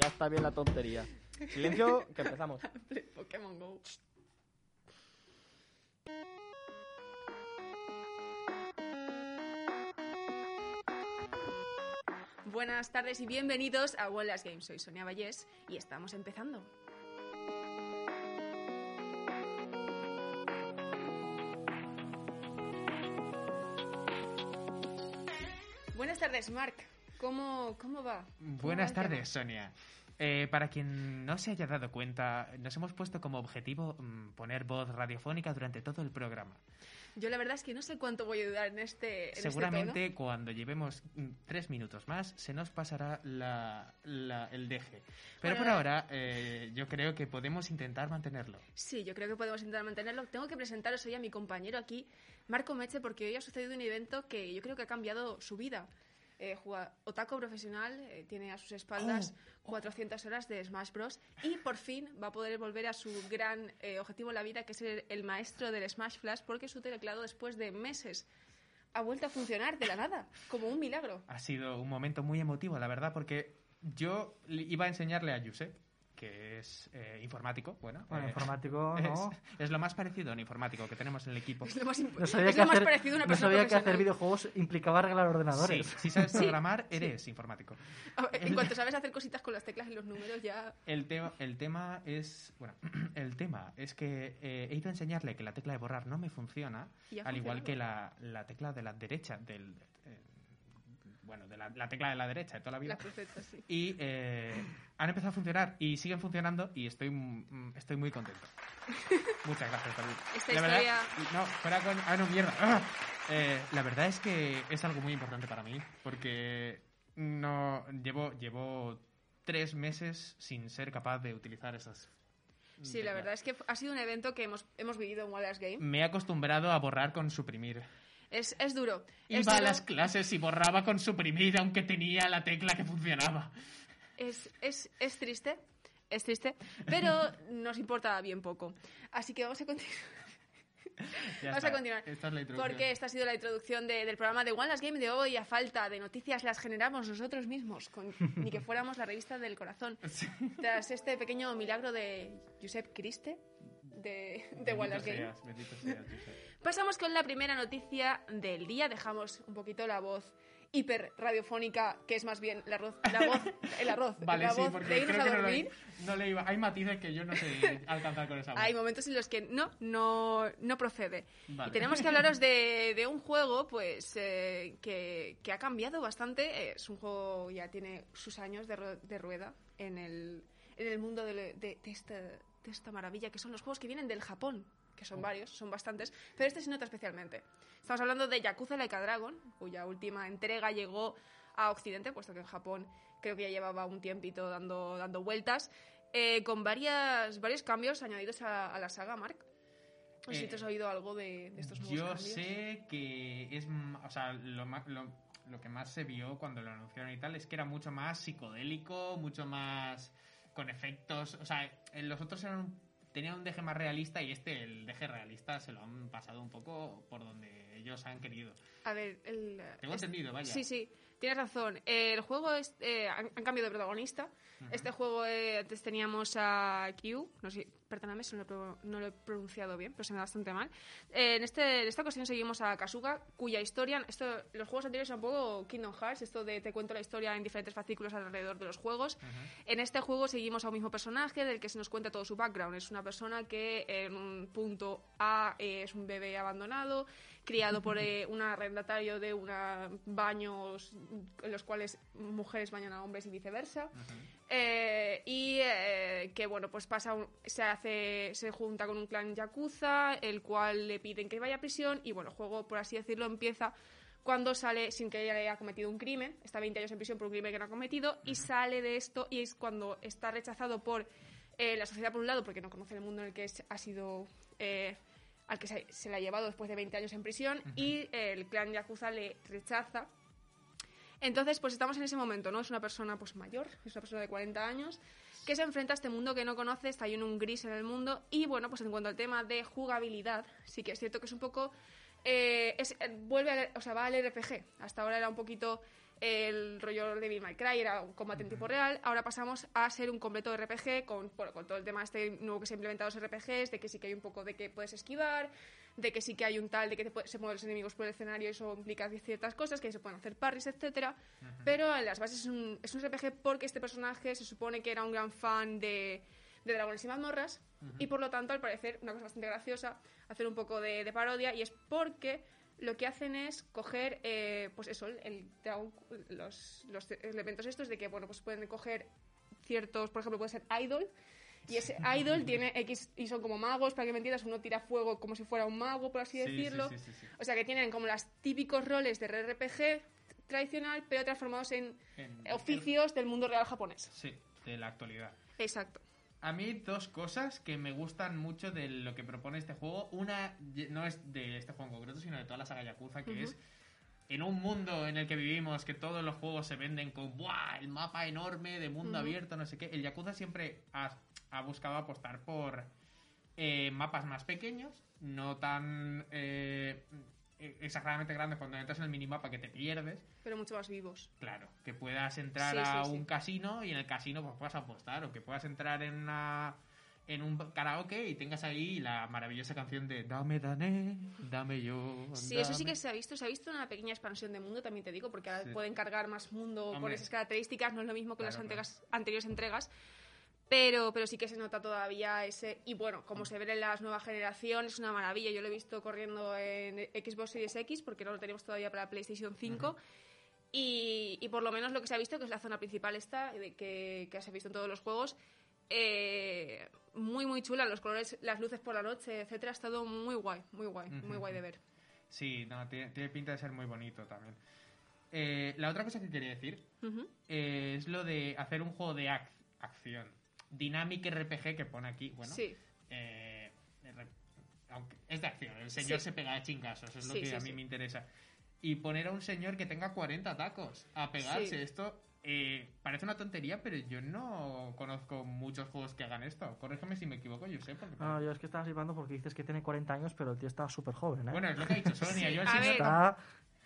Ya está bien la tontería. Silencio, que empezamos. Pokémon Go. Buenas tardes y bienvenidos a Last Games. Soy Sonia Vallés y estamos empezando. Buenas tardes, Mark. ¿Cómo, cómo va? ¿Cómo va Buenas tardes, Sonia. Eh, para quien no se haya dado cuenta, nos hemos puesto como objetivo mm, poner voz radiofónica durante todo el programa. Yo la verdad es que no sé cuánto voy a ayudar en este, en este Seguramente tono. cuando llevemos mm, tres minutos más se nos pasará la- la- el deje. Pero Bueno, por ahora eh, yo creo que podemos intentar mantenerlo. Sí, yo creo que podemos intentar mantenerlo. Tengo que presentaros hoy a mi compañero aquí, Marco Meche, porque hoy ha sucedido un evento que yo creo que ha cambiado su vida. Eh, juega otaku profesional, eh, tiene a sus espaldas 400 horas de Smash Bros. Y por fin va a poder volver a su gran eh, objetivo en la vida, que es ser el maestro del Smash Flash, porque su teclado después de meses ha vuelto a funcionar de la nada, como un milagro. Ha sido un momento muy emotivo, la verdad, porque yo iba a enseñarle a Josep, que es eh, informático, bueno, Bueno, eh, informático, es, no. es lo más parecido a un informático que tenemos en el equipo. Es lo más, imp- No sabía, es que lo más hacer, parecido a una no persona sabía que hacer videojuegos implicaba arreglar Sí, ordenadores. si sabes programar, eres informático. En cuanto sabes hacer cositas con las teclas y los números, ya El tema, el tema es, bueno, el tema es que eh, he ido a enseñarle que la tecla de borrar no me funciona, al igual que la, la tecla de la derecha del, eh, bueno, de la, la tecla de la derecha de toda la vida. las crucetas, sí. Y eh, han empezado a funcionar y siguen funcionando y estoy, mm, estoy muy contento. Muchas gracias, David. Esta La verdad- historia- no, fuera con... Ah, no, mierda. Ah. Eh, la verdad es que es algo muy importante para mí porque no llevo, llevo tres meses sin ser capaz de utilizar esas... Sí, la verdad es que ha sido un evento que hemos, hemos vivido en Wallace Game. Me he acostumbrado a borrar con suprimir. Es, es duro. es, Iba a las clases y borraba con suprimir aunque tenía la tecla que funcionaba. es, es, es triste, es triste, pero nos importa bien poco. Así que vamos a continuar. Ya Vamos está. a continuar. Esta es la introducción. Porque esta ha sido la introducción de- del programa de One Last Game de hoy. A falta de noticias las generamos nosotros mismos, con, ni que fuéramos la revista del corazón. Tras este pequeño milagro de Josep Criste de, de Bendito One Last Game. seas, bendito seas, Josep. Pasamos con la primera noticia del día. Dejamos un poquito la voz hiper radiofónica, que es más bien la, la voz, el arroz, Vale, la sí, voz de porque irnos creo a que no le, no le iba. Hay matices que yo no sé alcanzar con esa voz. Hay momentos en los que no, no, no procede. Vale. Y tenemos que hablaros de, de un juego pues eh, que, que ha cambiado bastante. Es un juego ya tiene sus años de, de rueda en el, en el mundo de, de- de esta, de esta maravilla, que son los juegos que vienen del Japón, que son varios, son bastantes, pero este se nota especialmente. Estamos hablando de Yakuza Like a Dragon, cuya última entrega llegó a Occidente, puesto que en Japón creo que ya llevaba un tiempito dando, dando vueltas, eh, con varias, varios cambios añadidos a, a la saga, Mark. No sé si Eh, te has oído algo de, de estos nuevos Yo cambios. sé que es. O sea, lo, lo, lo que más se vio cuando lo anunciaron y tal es que era mucho más psicodélico, mucho más. con efectos. O sea, en los otros eran tenían un deje más realista y este, el deje realista, se lo han pasado un poco por donde ellos han querido. A ver, el... Tengo es- entendido, vaya. Sí, sí, tienes razón. El juego es, eh, han, han cambiado de protagonista. Este juego eh, antes teníamos a Q, no sé, perdóname si no lo, no lo he pronunciado bien, pero se me da bastante mal. Eh, en, este, en esta ocasión seguimos a Kasuga, cuya historia, esto, los juegos anteriores son un poco Kingdom Hearts, esto de te cuento la historia en diferentes fascículos alrededor de los juegos. En este juego seguimos a un mismo personaje del que se nos cuenta todo su background. Es una persona que en un punto A es un bebé abandonado, criado por eh, un arrendatario de una baños en los cuales mujeres bañan a hombres y viceversa. Eh, y eh, que bueno, pues pasa un- se hace, se junta con un clan yakuza, el cual le piden que vaya a prisión, y bueno, el juego, por así decirlo, empieza cuando sale sin que haya cometido un crimen, está 20 años en prisión por un crimen que no ha cometido, y sale de esto, y es cuando está rechazado por eh, la sociedad por un lado, porque no conoce el mundo en el que ha sido al que se, se le ha llevado después de 20 años en prisión, y el clan yakuza le rechaza entonces, pues estamos en ese momento, ¿no? Es una persona pues mayor, es una persona de 40 años, que se enfrenta a este mundo que no conoce, está ahí en un gris en el mundo, y bueno, pues en cuanto al tema de jugabilidad, sí que es cierto que es un poco eh, vuelve a- o sea, va al RPG. Hasta ahora era un poquito el rollo de Devil May Cry, era un combate en tiempo real. Ahora pasamos a ser un completo RPG con, bueno, con todo el tema este nuevo que se ha implementado en los RPGs, de que sí que hay un poco de que puedes esquivar, de que sí que hay un tal de que te puede- se mueven los enemigos por el escenario y eso implica ciertas cosas, que se pueden hacer parries, etcétera. Pero en las bases es un, es un RPG porque este personaje se supone que era un gran fan de, de Dragones y Mazmorras y por lo tanto, al parecer, una cosa bastante graciosa, hacer un poco de, de parodia y es porque lo que hacen es coger, eh, pues eso, el los, los elementos estos de que, bueno, pues pueden coger ciertos, por ejemplo, puede ser idol, y ese idol tiene X y son como magos, para que me entiendas, uno tira fuego como si fuera un mago, por así Sí, sí, decirlo. sí, sí, sí. O sea, que tienen como los típicos roles de RPG tradicional, pero transformados en En- oficios del mundo real japonés. Sí, de la actualidad. Exacto. A mí dos cosas que me gustan mucho de lo que propone este juego. Una no es de este juego en concreto, sino de toda la saga Yakuza, que es en un mundo en el que vivimos, que todos los juegos se venden con ¡buah! el mapa enorme de mundo abierto, no sé qué. El Yakuza siempre ha, ha buscado apostar por eh, mapas más pequeños, no tan eh, exageradamente grandes cuando entras en el minimapa que te pierdes. Pero mucho más vivos. Claro, que puedas entrar Sí, a sí, un sí. casino y en el casino pues puedas apostar o que puedas entrar en una en un karaoke y tengas ahí la maravillosa canción de Dame Dané, dame yo. Sí, eso sí dame". que se ha visto. Se ha visto una pequeña expansión de mundo, también te digo, porque ahora Sí. pueden cargar más mundo con Hombre. esas características. No es lo mismo que las Claro, anteriores entregas. Pero, pero sí que se nota todavía ese. Y bueno, como se ve en las nuevas generaciones, es una maravilla. Yo lo he visto corriendo en Xbox Series X, porque no lo tenemos todavía para PlayStation 5. y, y por lo menos lo que se ha visto, que es la zona principal esta, que, que se ha visto en todos los juegos, eh, muy, muy chula. Los colores, las luces por la noche, etcétera, ha estado muy guay, muy guay, muy guay de ver. Sí, no, tiene, tiene pinta de ser muy bonito también. Eh, la otra cosa que quería decir eh, es lo de hacer un juego de ac- acción. Dynamic RPG que pone aquí. Bueno, Sí, eh, aunque es de acción, el señor Sí. se pega de chingazos, es lo Sí, que sí, a mí sí. me interesa. Y poner a un señor que tenga 40 tacos a pegarse, Sí. esto eh, parece una tontería, pero yo no conozco muchos juegos que hagan esto. Corrígeme si me equivoco, yo sé. Porque No, yo es que estaba flipando porque dices que tiene 40 años, pero el tío está súper joven, ¿eh? Bueno, es lo que ha dicho Sonia. Sí, yo el a señor está,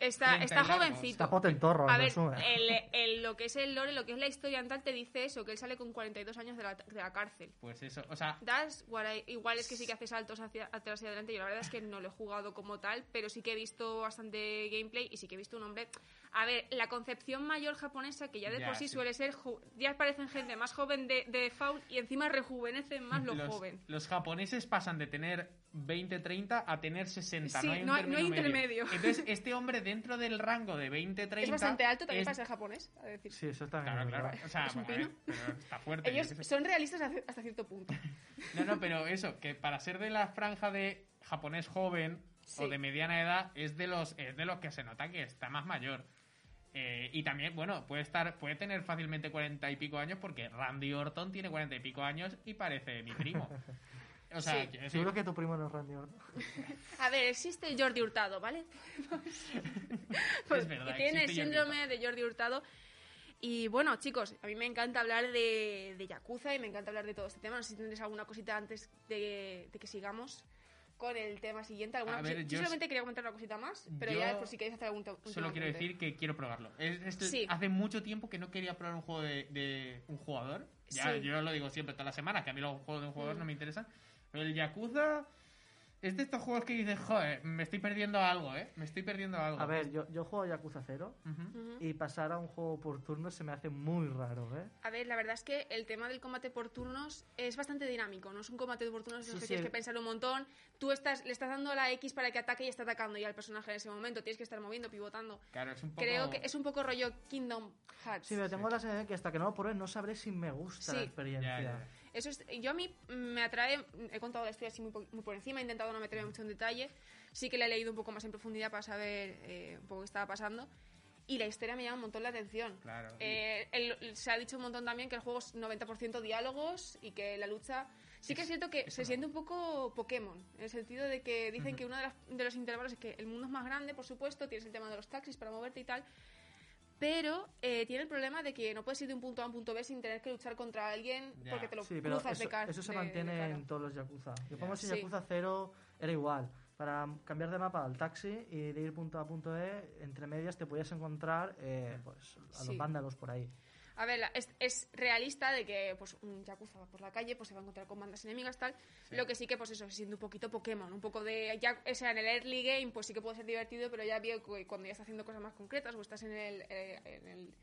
está, 30 está jovencito. está potentorro, A ver, el, el- lo que es el lore, lo que es la historia en tal, te dice eso, que él sale con 42 años de la, de la cárcel. Pues eso, o sea, Das, igual es que sí que hace saltos hacia atrás y adelante. Yo la verdad es que no lo he jugado como tal, pero sí que he visto bastante gameplay y sí que he visto un hombre. A ver, la concepción mayor japonesa, que ya de Ya, por sí, sí. suele ser. Ya parecen gente más joven de, de Faun y encima rejuvenecen más lo los, joven. los japoneses pasan de tener 20, 30 a tener 60. Sí, no hay, no hay- no hay intermedio. Entonces, este hombre dentro del rango de 20, 30. Es bastante alto también es- para ser japonés, a decir. Sí, eso también Claro, es claro. verdad. O sea, Es un a ver, pino. pero está fuerte. Ellos son realistas hasta hasta cierto punto. No, no, pero eso, que para ser de la franja de japonés joven Sí. o de mediana edad, es de los, es de los que se nota que está más mayor. Eh, y también, bueno, puede estar, puede tener fácilmente cuarenta y pico años porque Randy Orton tiene cuarenta y pico años y parece mi primo. O sea, Sí. decir, Seguro que tu primo no es Randy Orton. A ver, existe Jordi Hurtado, ¿vale? es verdad. y tiene el existe Jordi síndrome de Jordi Hurtado. Y bueno, chicos, a mí me encanta hablar de, de Yakuza y me encanta hablar de todo este tema. No sé si tendréis alguna cosita antes de, de que sigamos con el tema siguiente. ¿Alguna ver, yo yo solamente quería comentar una cosita más, pero ya después si queréis hacer algún Solo tema quiero decir que quiero probarlo. Es- es- Sí. Hace mucho tiempo que no quería probar un juego de, de un jugador. Ya, Sí. Yo lo digo siempre toda la semana, que a mí los juegos de un jugador Mm. no me interesan. El Yakuza es de estos juegos que dices, joder, me estoy perdiendo algo, ¿eh? Me estoy perdiendo algo. A ver, yo, yo juego a Yakuza 0 Ujú. Ujú. y pasar a un juego por turnos se me hace muy raro, ¿eh? A ver, la verdad es que el tema del combate por turnos es bastante dinámico, no es un combate por turnos en Sí, que sí. tienes que pensar un montón. Tú estás, le estás dando a la X para que ataque y está atacando ya al personaje en ese momento. Tienes que estar moviendo, pivotando. Claro, es un poco... Creo que es un poco rollo Kingdom Hearts. Sí, pero tengo la sensación que hasta que no lo pruebe no sabré si me gusta la Sí. experiencia. Ya, ya, ya. Eso es, yo a mí me atrae, he contado la historia así muy, muy por encima, he intentado no meterme mucho en detalle, sí que la he leído un poco más en profundidad para saber eh, un poco qué estaba pasando y la historia me llama un montón la atención. Claro. Eh, el- se ha dicho un montón también que el juego es 90% diálogos y que la lucha... Sí que es cierto que eso se no. siente un poco Pokémon, en el sentido de que dicen que uno de, las- de los intervalos es que el mundo es más grande, por supuesto, tienes el tema de los taxis para moverte y tal, pero eh, tiene el problema de que no puedes ir de un punto A a un punto B sin tener que luchar contra alguien porque te lo Sí, pero cruzas eso, de cara. eso se de- mantiene en todos los Yakuza. Yo Ya. pongo si Sí. Yakuza 0 era igual. para cambiar de mapa al taxi y de ir punto A punto E, entre medias te podías encontrar eh, pues, a los Sí. vándalos por ahí. A ver, es, es realista de que pues un yakuza va por la calle, pues se va a encontrar con bandas enemigas, tal. Lo que sí que, pues eso, siendo un poquito Pokémon, un poco de... Ya, o sea, en el early game, pues sí que puede ser divertido, pero ya veo que cuando ya estás haciendo cosas más concretas o estás en el, eh, en el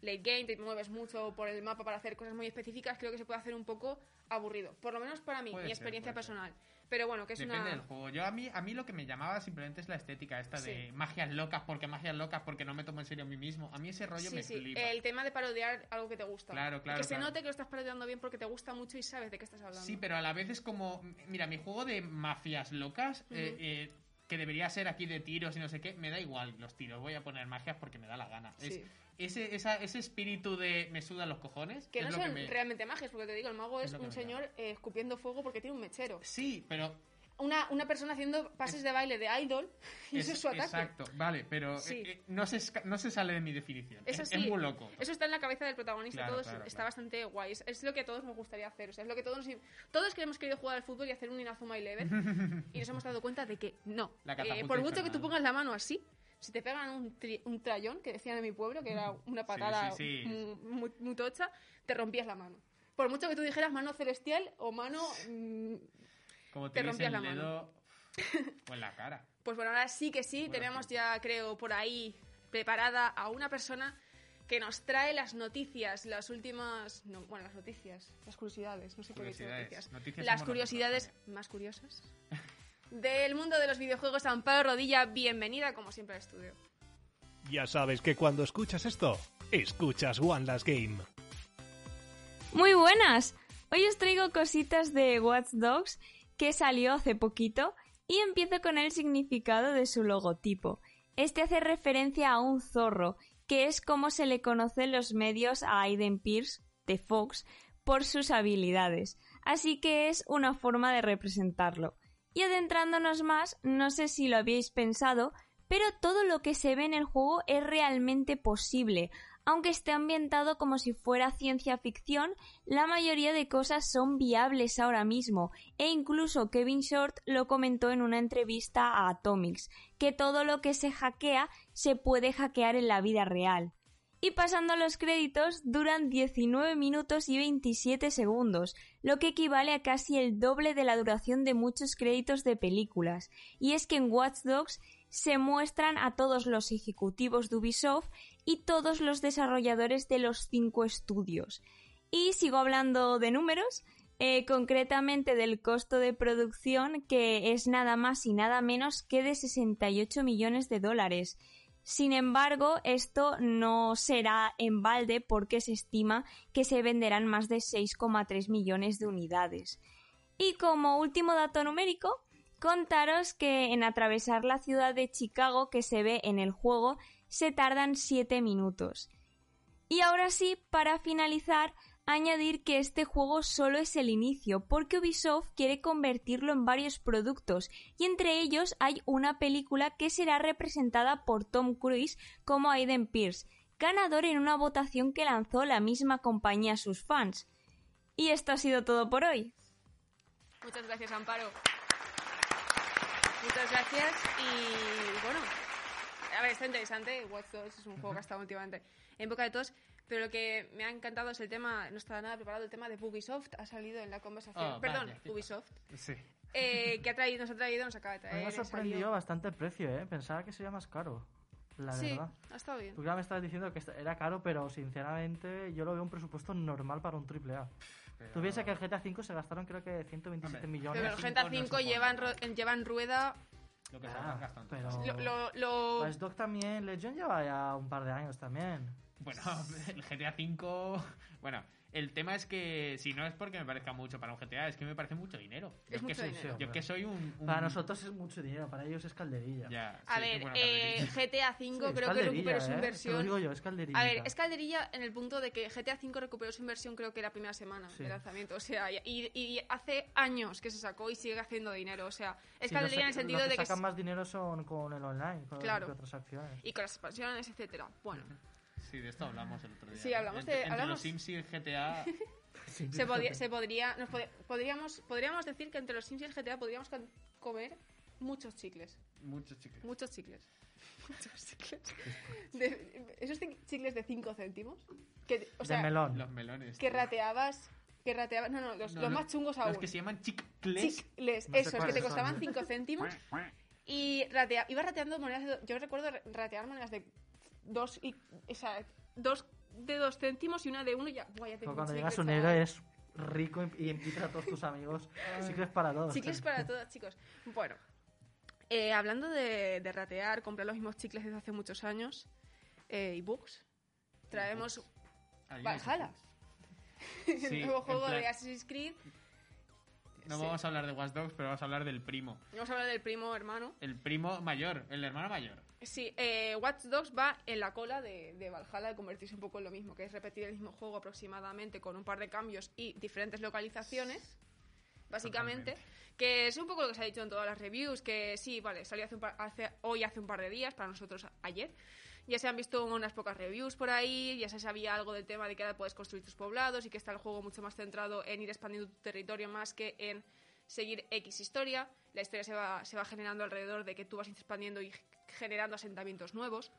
late game, te mueves mucho por el mapa para hacer cosas muy específicas, creo que se puede hacer un poco aburrido. Por lo menos para mí, Puede mi experiencia ser. personal. Pero bueno, que es Depende una... del juego. Yo a mí, a mí lo que me llamaba simplemente es la estética esta de magias locas, porque magias locas, porque no me tomo en serio a mí mismo. A mí ese rollo Sí, me sí, flipa. el tema de parodiar algo que te gusta. Claro, Y claro, que se note que lo estás parodiando bien porque te gusta mucho y sabes de qué estás hablando. Sí, pero a la vez es como. Mira, mi juego de mafias locas, eh, eh, que debería ser aquí de tiros y no sé qué, me da igual los tiros. Voy a poner magias porque me da la gana. Es- Sí. Ese, esa- ese espíritu de me sudan los cojones. Que es no son me- realmente magias, porque te digo, el mago Es es, un señor eh, escupiendo fuego porque tiene un mechero. Sí, pero. Una, una persona haciendo pases de baile de idol y ese es su ataque. Exacto, vale, pero Sí. eh, eh, no, se, no se sale de mi definición. Eso es, sí, es muy loco. Eso está en la cabeza del protagonista, Claro, todo claro, está claro. bastante guay. Es, es lo que a todos nos gustaría hacer. O sea, es lo que todos todos que hemos querido jugar al fútbol y hacer un Inazuma Eleven y nos hemos dado cuenta de que no. Eh, por mucho que tú pongas la mano así, si te pegan un, tri- un trayón, que decían en mi pueblo, que era una patada sí, sí. Muy, muy- muy tocha, te rompías la mano. Por mucho que tú dijeras mano celestial o mano... mm, Como te te, rompías el la mano. dedo o en la cara. Pues bueno, ahora sí que sí, Bueno, tenemos ya, creo, por ahí preparada a una persona que nos trae las noticias, las últimas... No, bueno, las noticias, las curiosidades, no sé por qué noticias. Noticias las curiosidades más curiosas del mundo de los videojuegos. Amparo Rodilla, bienvenida como siempre al estudio. Ya sabes que cuando escuchas esto, escuchas One Last Game. Muy buenas. Hoy os traigo cositas de Watch Dogs que salió hace poquito y empiezo con el significado de su logotipo. Este hace referencia a un zorro, que es como se le conoce en los medios a Aiden Pierce, de Fox, por sus habilidades. Así que es una forma de representarlo. Y adentrándonos más, no sé si lo habíais pensado, pero todo lo que se ve en el juego es realmente posible. Aunque esté ambientado como si fuera ciencia ficción, la mayoría de cosas son viables ahora mismo, e incluso Kevin Short lo comentó en una entrevista a Atomics, que todo lo que se hackea se puede hackear en la vida real. Y pasando a los créditos, duran 19 minutos y 27 segundos, lo que equivale a casi el doble de la duración de muchos créditos de películas. Y es que en Watch Dogs se muestran a todos los ejecutivos de Ubisoft y todos los desarrolladores de los cinco estudios. Y sigo hablando de números, eh, concretamente del costo de producción, que es nada más y nada menos que de 68 millones de dólares. Sin embargo, esto no será en balde porque se estima que se venderán más de 6,3 millones de unidades. Y como último dato numérico, contaros que en atravesar la ciudad de Chicago que se ve en el juego se tardan 7 minutos. Y ahora sí, para finalizar, añadir que este juego solo es el inicio, porque Ubisoft quiere convertirlo en varios productos, y entre ellos hay una película que será representada por Tom Cruise como Aiden Pierce, ganador en una votación que lanzó la misma compañía a sus fans. Y esto ha sido todo por hoy. Muchas gracias, Amparo. Muchas gracias y bueno, a ver, está interesante. Watch es un juego que ha estado últimamente en boca de todos, pero lo que me ha encantado es el tema, no estaba nada preparado, el tema de Ubisoft ha salido en la conversación. Oh, Perdón, vaya. Ubisoft. Sí. Eh, que ha traído, nos ha traído, nos acaba de traer. me ha sorprendido bastante el precio, ¿eh? Pensaba que sería más caro, la Sí, verdad. ha estado bien. Tú ya me estabas diciendo que era caro, pero sinceramente yo lo veo un presupuesto normal para un triple A. Pero- Tú piensas que el GTA V se gastaron creo que 127 Hombre, millones. Pero el GTA no es 5 un lleva en, juego. ro- en- lleva en rueda. Lo que se Ah, pero-. Lo, lo, lo- Watch Dogs también, Legion lleva ya un par de años también. Bueno, el GTA V. Bueno, el tema es que si no es porque me parezca mucho para un GTA, es que me parece mucho dinero. Yo Es que mucho soy, dinero. Yo que soy un. un- Para nosotros es mucho dinero, para ellos es calderilla. Ya, a sí, ver, eh. GTA Sí, 5 es creo que recuperó su ¿eh? Lo inversión. digo yo, es calderilla. A ver, es calderilla en el punto de que GTA V recuperó su inversión creo que la primera semana Sí. de lanzamiento. O sea, y, y hace años que se sacó y sigue haciendo dinero. O sea, es calderilla en el sentido los que de que... sacan más dinero son con el online, con Claro. las otras acciones. Y con las expansiones, etcétera. Bueno, Sí, de esto hablamos el otro día. Sí, hablamos entre, de- entre hablamos- los Sims y el GTA. Sí, se, podía, se podría... Nos pod- podríamos, podríamos decir que entre los Sims y el GTA podríamos comer muchos chicles. Muchos chicles. Muchos chicles. Muchos chicles. De- esos chicles de 5 céntimos. Que, o sea, de melón. Los melones. que rateabas. Que rateabas. No, no, los, No, los no, más chungos aún. Los que se llaman chicles. Chicles, No esos, que te costaban 5 céntimos. Y ratea, iba rateando monedas. de yo recuerdo ra- ratear monedas de 2 y. O sea, dos de 2 céntimos y una de 1 y ya. Ya cuando llegas un héroe es rico y invitas a todos tus amigos. Chicles para todos. Chicles para todos, chicos. Bueno, eh, hablando de, de ratear, comprar los mismos chicles desde hace muchos años eh, y books, traemos Valhalla. Sí, el nuevo juego plan- de Assassin's Creed. No Sí. vamos a hablar de Watch Dogs, pero vamos a hablar del primo. Vamos a hablar del primo hermano. El primo mayor, el hermano mayor. Sí, eh, Watch Dogs va en la cola de, de Valhalla de convertirse un poco en lo mismo, que es repetir el mismo juego aproximadamente con un par de cambios y diferentes localizaciones, básicamente. Que es un poco lo que se ha dicho en todas las reviews, que sí, vale, salió hace un par- hace- hoy hace un par de días, para nosotros ayer. Ya se han visto unas pocas reviews por ahí, ya se sabía algo del tema de que ahora puedes construir tus poblados y que está el juego mucho más centrado en ir expandiendo tu territorio más que en seguir X historia. La historia se va, se va generando alrededor de que tú vas expandiendo y generando asentamientos nuevos.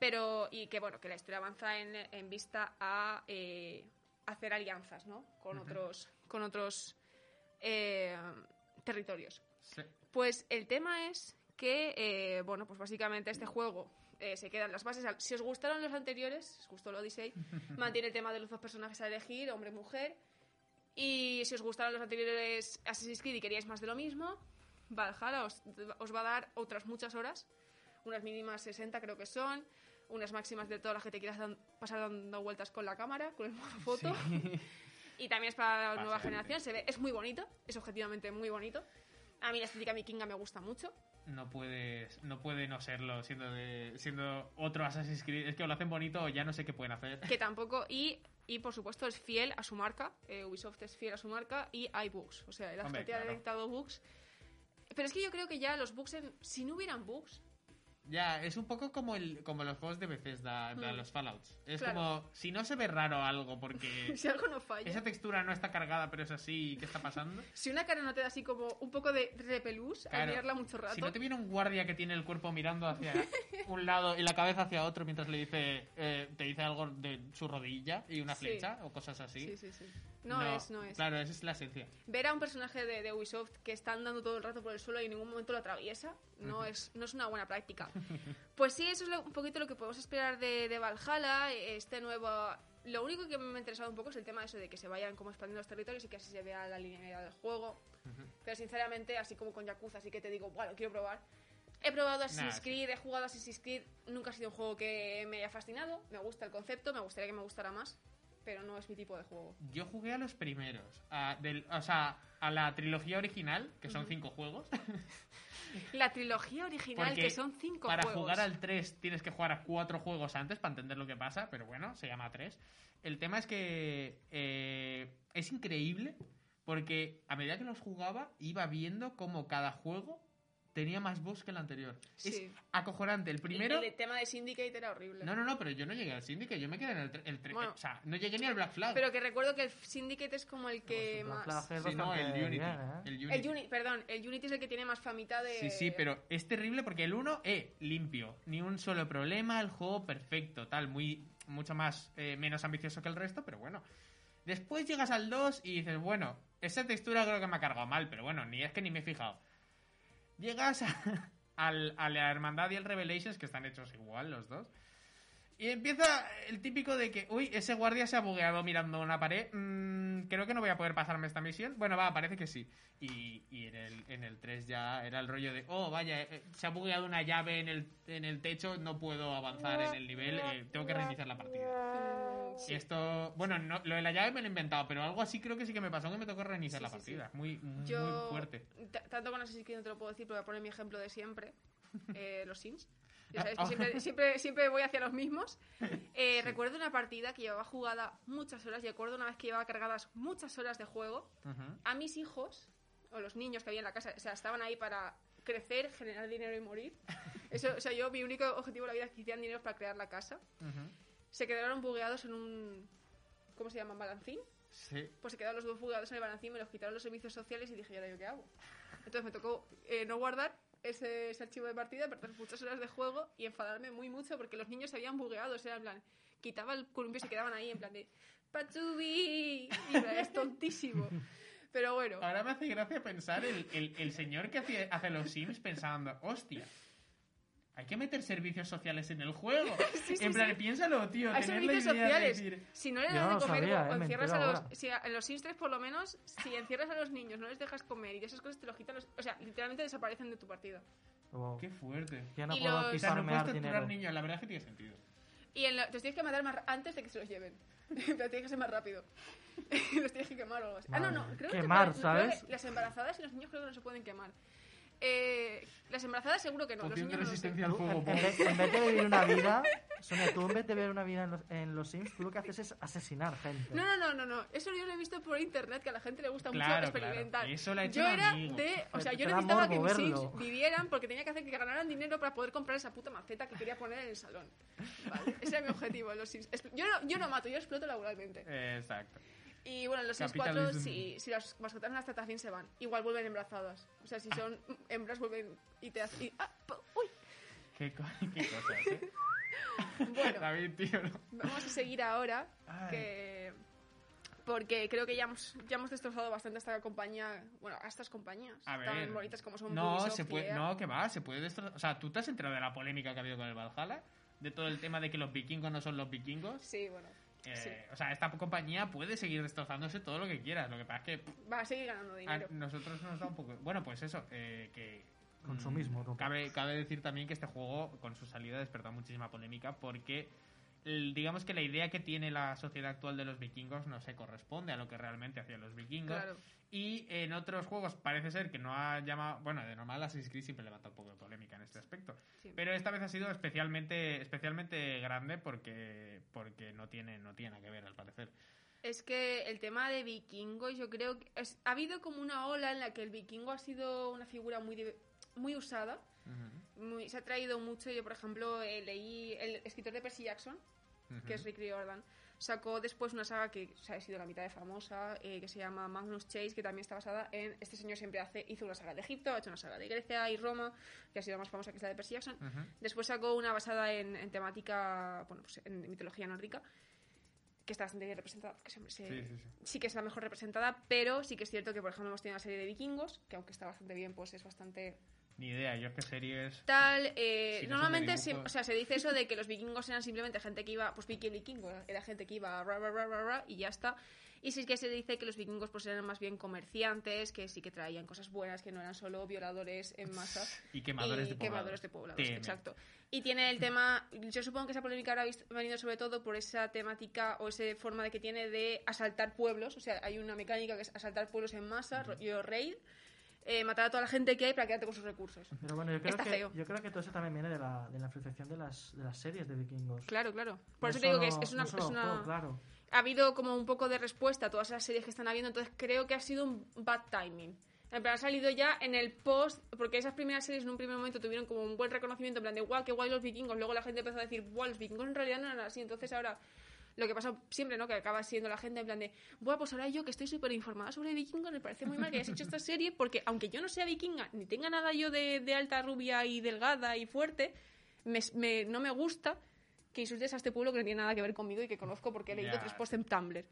Pero, y que bueno, que la historia avanza en, en vista a eh, hacer alianzas, ¿no? Con otros, con otros eh, territorios. Sí. Pues el tema es que, eh, bueno, pues básicamente este juego eh, se quedan las bases. Si os gustaron los anteriores, si os gustó el Odyssey, mantiene el tema de los dos personajes a elegir, hombre y mujer. Y si os gustaron los anteriores Assassin's Creed y queríais más de lo mismo, Valhalla os, os va a dar otras muchas horas. Unas mínimas 60 creo que son. Unas máximas de todas las que te quieras dan- pasar dando vueltas con la cámara, con el modo foto. Y también es para la nueva Bastante. generación. Se ve, es muy bonito, es objetivamente muy bonito. A mí la estética vikinga me gusta mucho. No puedes, no puede no serlo siendo de, siendo otro Assassin's Creed. Es que o lo hacen bonito o ya no sé qué pueden hacer. Que tampoco. Y, y por supuesto es fiel a su marca. eh, Ubisoft es fiel a su marca. Y hay bugs. O sea, el Hombre, ha claro. detectado bugs. Pero es que yo creo que ya los bugs. En, si no hubieran bugs. Ya, es un poco como el, como los juegos de Bethesda, de Mm. los Fallouts. Es Claro. como, si no se ve raro algo porque Si algo no falla. esa textura no está cargada pero es así, ¿qué está pasando? Si una cara no te da así como un poco de repelús al Claro. mirarla mucho rato. Si no te viene un guardia que tiene el cuerpo mirando hacia un lado y la cabeza hacia otro mientras le dice, eh, te dice algo de su rodilla y una Sí. flecha o cosas así. Sí, sí, sí. No, es, no es. Claro, esa es la esencia. Ver a un personaje de, de Ubisoft que está andando todo el rato por el suelo y en ningún momento lo atraviesa no, es, no es una buena práctica. Pues sí, eso es lo- un poquito lo que podemos esperar de, de Valhalla. Este nuevo. Lo único que me ha interesado un poco es el tema de eso de que se vayan como expandiendo los territorios y que así se vea la linealidad del juego. Pero sinceramente, así como con Yakuza, así que te digo, bueno, quiero probar. He probado Assassin's sí. Creed, he jugado Assassin's Creed, nunca ha sido un juego que me haya fascinado. Me gusta el concepto, me gustaría que me gustara más, pero no es mi tipo de juego. Yo jugué a los primeros, a, del, o sea, a la trilogía original, que son cinco juegos. La trilogía original, Porque que son cinco para juegos. jugar al 3 tienes que jugar a cuatro juegos antes para entender lo que pasa, pero bueno, se llama 3. El tema es que eh, es increíble porque a medida que los jugaba iba viendo cómo cada juego tenía más bugs que el anterior. Sí. Es acojonante. El primero... El, el tema de Syndicate era horrible. No, no, no, pero yo no llegué al Syndicate, yo me quedé en el 3. Bueno. o sea, no llegué ni al Black Flag. Pero que recuerdo que el Syndicate es como el que Pues el Black más... Flag es Sí, no, el Unity. bien, ¿eh? el Unity. El Unity, perdón, el Unity es el que tiene más famita de... Sí, sí, pero es terrible porque el 1, eh, limpio. Ni un solo problema, el juego perfecto, tal, muy mucho más, eh, menos ambicioso que el resto, pero bueno. Después llegas al 2 y dices, bueno, esa textura creo que me ha cargado mal, pero bueno, ni es que ni me he fijado. Llegas a, al- a la Hermandad y el Revelations, que están hechos igual los dos. Y empieza el típico de que, uy, ese guardia se ha bugueado mirando una pared. mm, creo que no voy a poder pasarme esta misión. Bueno, va, parece que sí. Y, y en, el, en el 3 ya era el rollo de, oh, vaya, eh, se ha bugueado una llave en el, en el techo, no puedo avanzar en el nivel, eh, tengo que reiniciar la partida. Sí. Y esto, bueno, no, lo de la llave me lo he inventado, pero algo así creo que sí que me pasó, que me tocó reiniciar Sí, la sí, partida. Muy, muy Yo, fuerte. t- tanto con Assassin's Creed no te lo puedo decir, pero voy a poner mi ejemplo de siempre. eh, los Sims. Ya sabéis que siempre, siempre, siempre voy hacia los mismos. Eh, Recuerdo una partida que llevaba jugada muchas horas y recuerdo una vez que llevaba cargadas muchas horas de juego. Ujú. A mis hijos, o los niños que había en la casa, o sea, estaban ahí para crecer, generar dinero y morir. Eso, o sea, yo, mi único objetivo en la vida es que hicieran dinero para crear la casa. Ujú. Se quedaron bugueados en un... ¿Cómo se llama? ¿Balancín? Sí. pues se quedaron los dos fugados en el Balancín, me los quitaron los servicios sociales y dije, ¿y ahora yo qué hago? Entonces me tocó eh, no guardar ese, ese archivo de partida, perder muchas horas de juego y enfadarme muy mucho porque los niños se habían bugueado, o sea, en plan, quitaba el columpio y se quedaban ahí en plan de ¡Pachubi! Y es tontísimo. Pero bueno, Ahora me hace gracia pensar el, el, el señor que hace, hace los Sims pensando, hostia, hay que meter servicios sociales en el juego. Sí, sí, en plan, sí. piénsalo, tío. hay tener la servicios idea de sociales. decir, Si no le das no de lo comer sabía, o eh, encierras a los... Si a- en los Sims 3 por lo menos, si encierras a los niños, no les dejas comer y de esas cosas te los quitan los... O sea, literalmente desaparecen de tu partida. Como, Qué fuerte. ya no Y puedo los- aquí O sea, no puedes torturar niños, la verdad es que tiene sentido. Y en lo- te los tienes que matar más antes de que se los lleven. Pero tienes que ser más rápido. los tienes que quemar o algo así. Ah, no, no. Creo que Quemar, creo ¿sabes? que las embarazadas y los niños creo que no se pueden quemar. Eh, las embarazadas seguro que no. Los Poción de niños no lo sé. resistencia al Tú, fuego. en, en vez, en vez de vivir una vida, Sonia, tú en vez de vivir una vida en los, en los Sims, tú lo que haces es asesinar gente. No, no, no, no, no. Eso yo lo he visto por internet, que a la gente le gusta mucho Claro, experimentar. claro. Eso lo ha hecho yo un era amigo. de... O sea, Te yo da necesitaba que morbo mis verlo. Sims vivieran porque tenía que hacer que ganaran dinero para poder comprar esa puta maceta que quería poner en el salón. Vale, ese era mi objetivo en los Sims. Yo no, yo no mato, yo exploto laboralmente. Exacto. Y bueno, en los Sims 4, Capitalism. si, si las mascotas en la tratación se van, igual vuelven embarazadas. O sea, si son hembras, vuelven y te hacen... y- ah, uy. Qué, co- qué cosas, ¿eh? Bueno, David, tío. no. vamos a seguir ahora, que... Porque creo que ya hemos, ya hemos destrozado bastante a esta compañía, bueno, a estas compañías A ver. tan bonitas como son No, Ubisoft se puede, no, que va, se puede destrozar. O sea, ¿tú te has enterado de la polémica que ha habido con el Valhalla? De todo el tema de que los vikingos no son los vikingos. Sí, bueno, Eh, sí. O sea, esta compañía puede seguir destrozándose todo lo que quieras. Lo que pasa es que pff, va a seguir ganando a dinero. nosotros nos da un poco. Bueno, pues eso, eh, que. Consumismo, ¿no? Cabe, cabe decir también que este juego, con su salida, ha despertado muchísima polémica porque. Digamos que la idea que tiene la sociedad actual de los vikingos no se corresponde a lo que realmente hacían los vikingos. Claro. Y en otros juegos parece ser que no ha llamado. Bueno, de normal Assassin's Creed siempre levanta un poco de polémica en este aspecto. Sí. Pero esta vez ha sido especialmente, especialmente grande porque, porque no tiene, no tiene nada que ver al parecer. Es que el tema de vikingos, yo creo que es- ha habido como una ola en la que el vikingo ha sido una figura muy, muy usada. Muy- se ha traído mucho. Yo, por ejemplo, eh, leí el escritor de Percy Jackson, que es Rick Riordan, sacó después una saga que o sea, ha sido la mitad de famosa, eh, que se llama Magnus Chase, que también está basada en... Este señor siempre hace hizo una saga de Egipto, ha hecho una saga de Grecia y Roma, que ha sido más famosa que es la de Percy Jackson. Después sacó una basada en, en temática, bueno, pues en mitología nórdica, que está bastante bien representada, porque siempre se- Sí, sí, sí. sí que es la mejor representada, pero sí que es cierto que, por ejemplo, hemos tenido una serie de vikingos, que aunque está bastante bien, pues es bastante Ni idea, yo es que series. tal. eh, Si no normalmente, se, o sea, se dice eso de que los vikingos eran simplemente gente que iba, pues viking vikingo, era gente que iba ra, ra, ra, ra, ra, y ya está. Y sí que se dice que los vikingos pues eran más bien comerciantes, que sí que traían cosas buenas, que no eran solo violadores en masa. Y quemadores y de poblados. quemadores de poblados, exacto. Y tiene el tema, yo supongo que esa polémica vis- venido sobre todo por esa temática o esa forma de que tiene de asaltar pueblos, o sea, hay una mecánica que es asaltar pueblos en masa, rollo raid, eh, matar a toda la gente que hay para quedarte con sus recursos. Pero bueno, yo creo, Está que, feo. yo creo que todo eso también viene de la, de la influenciación de las, de las series de vikingos. Claro, claro. Por No eso te digo que es, es una... no solo es una- claro. Ha habido como un poco de respuesta a todas esas series que están habiendo, entonces creo que ha sido un bad timing. En plan, ha salido ya en el post, porque esas primeras series en un primer momento tuvieron como un buen reconocimiento, en plan de guau, qué guay los vikingos. Luego la gente empezó a decir, guau, los vikingos en realidad no eran así. Entonces ahora, lo que pasa siempre, ¿no? Que acaba siendo la gente en plan de, guau, pues ahora yo que estoy súper informada sobre vikingos, me parece muy mal que hayas hecho esta serie, porque aunque yo no sea vikinga, ni tenga nada yo de, de alta rubia y delgada y fuerte, me- me- no me gusta que insultes a este pueblo que no tiene nada que ver conmigo y que conozco porque he leído tres posts en Tumblr.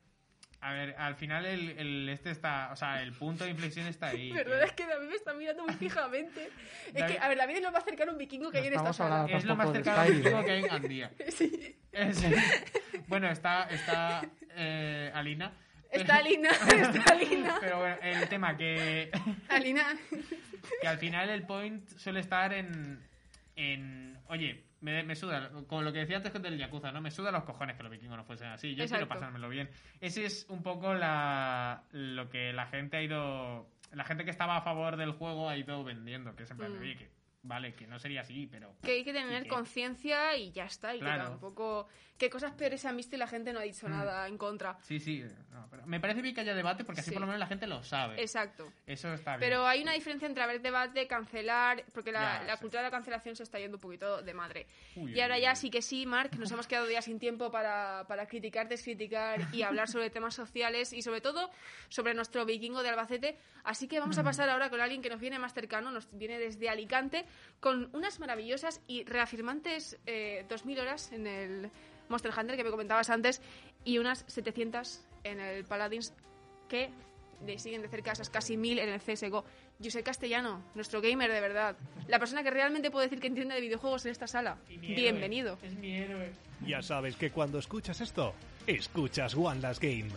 A ver, al final el, el este está. O sea, el punto de inflexión está ahí. Perdón, que es que David me está mirando muy fijamente. es David- que, a ver, David es lo más cercano a un vikingo que hay en esta Estamos sala. hablando- Es lo más cercano al Skyrim. vikingo que hay en Gandía. Sí. Es- bueno, está, está eh, Alina. Está Alina, está Alina. Pero bueno, el tema que, Alina. que al final el point suele estar en. en oye, me, me suda, como lo que decía antes con el Yakuza, ¿no? Me suda los cojones que los vikingos no fuesen así. Yo quiero Exacto. pasármelo bien. Ese es un poco la, lo que la gente ha ido. La gente que estaba a favor del juego ha ido vendiendo, que es en plan, Mm. oye, que vale, que no sería así, pero... Que hay que tener conciencia y ya está. Y Claro. que tampoco. Que cosas peores se han visto y la gente no ha dicho nada en contra. Sí, sí, no, pero me parece bien que haya debate porque así Sí. por lo menos la gente lo sabe. Exacto. Eso está bien. Pero hay una diferencia entre haber debate, cancelar, porque la, Ya, la sí. cultura de la cancelación se está yendo un poquito de madre. Uy, y ahora uy, ya uy. sí que sí, Mark, nos hemos quedado ya sin tiempo para, para criticar, descriticar y hablar sobre temas sociales y sobre todo sobre nuestro vikingo de Albacete. Así que vamos a pasar ahora con alguien que nos viene más cercano, nos viene desde Alicante, con unas maravillosas y reafirmantes eh, 2.000 horas en el Monster Hunter que me comentabas antes y unas 700 en el Paladins que le siguen de cerca esas casi 1.000 en el CSGO. José Castellano, nuestro gamer de verdad, la persona que realmente puede decir que entiende de videojuegos en esta sala. Bienvenido. Es mi héroe. Ya sabes que cuando escuchas esto, escuchas One Last Game.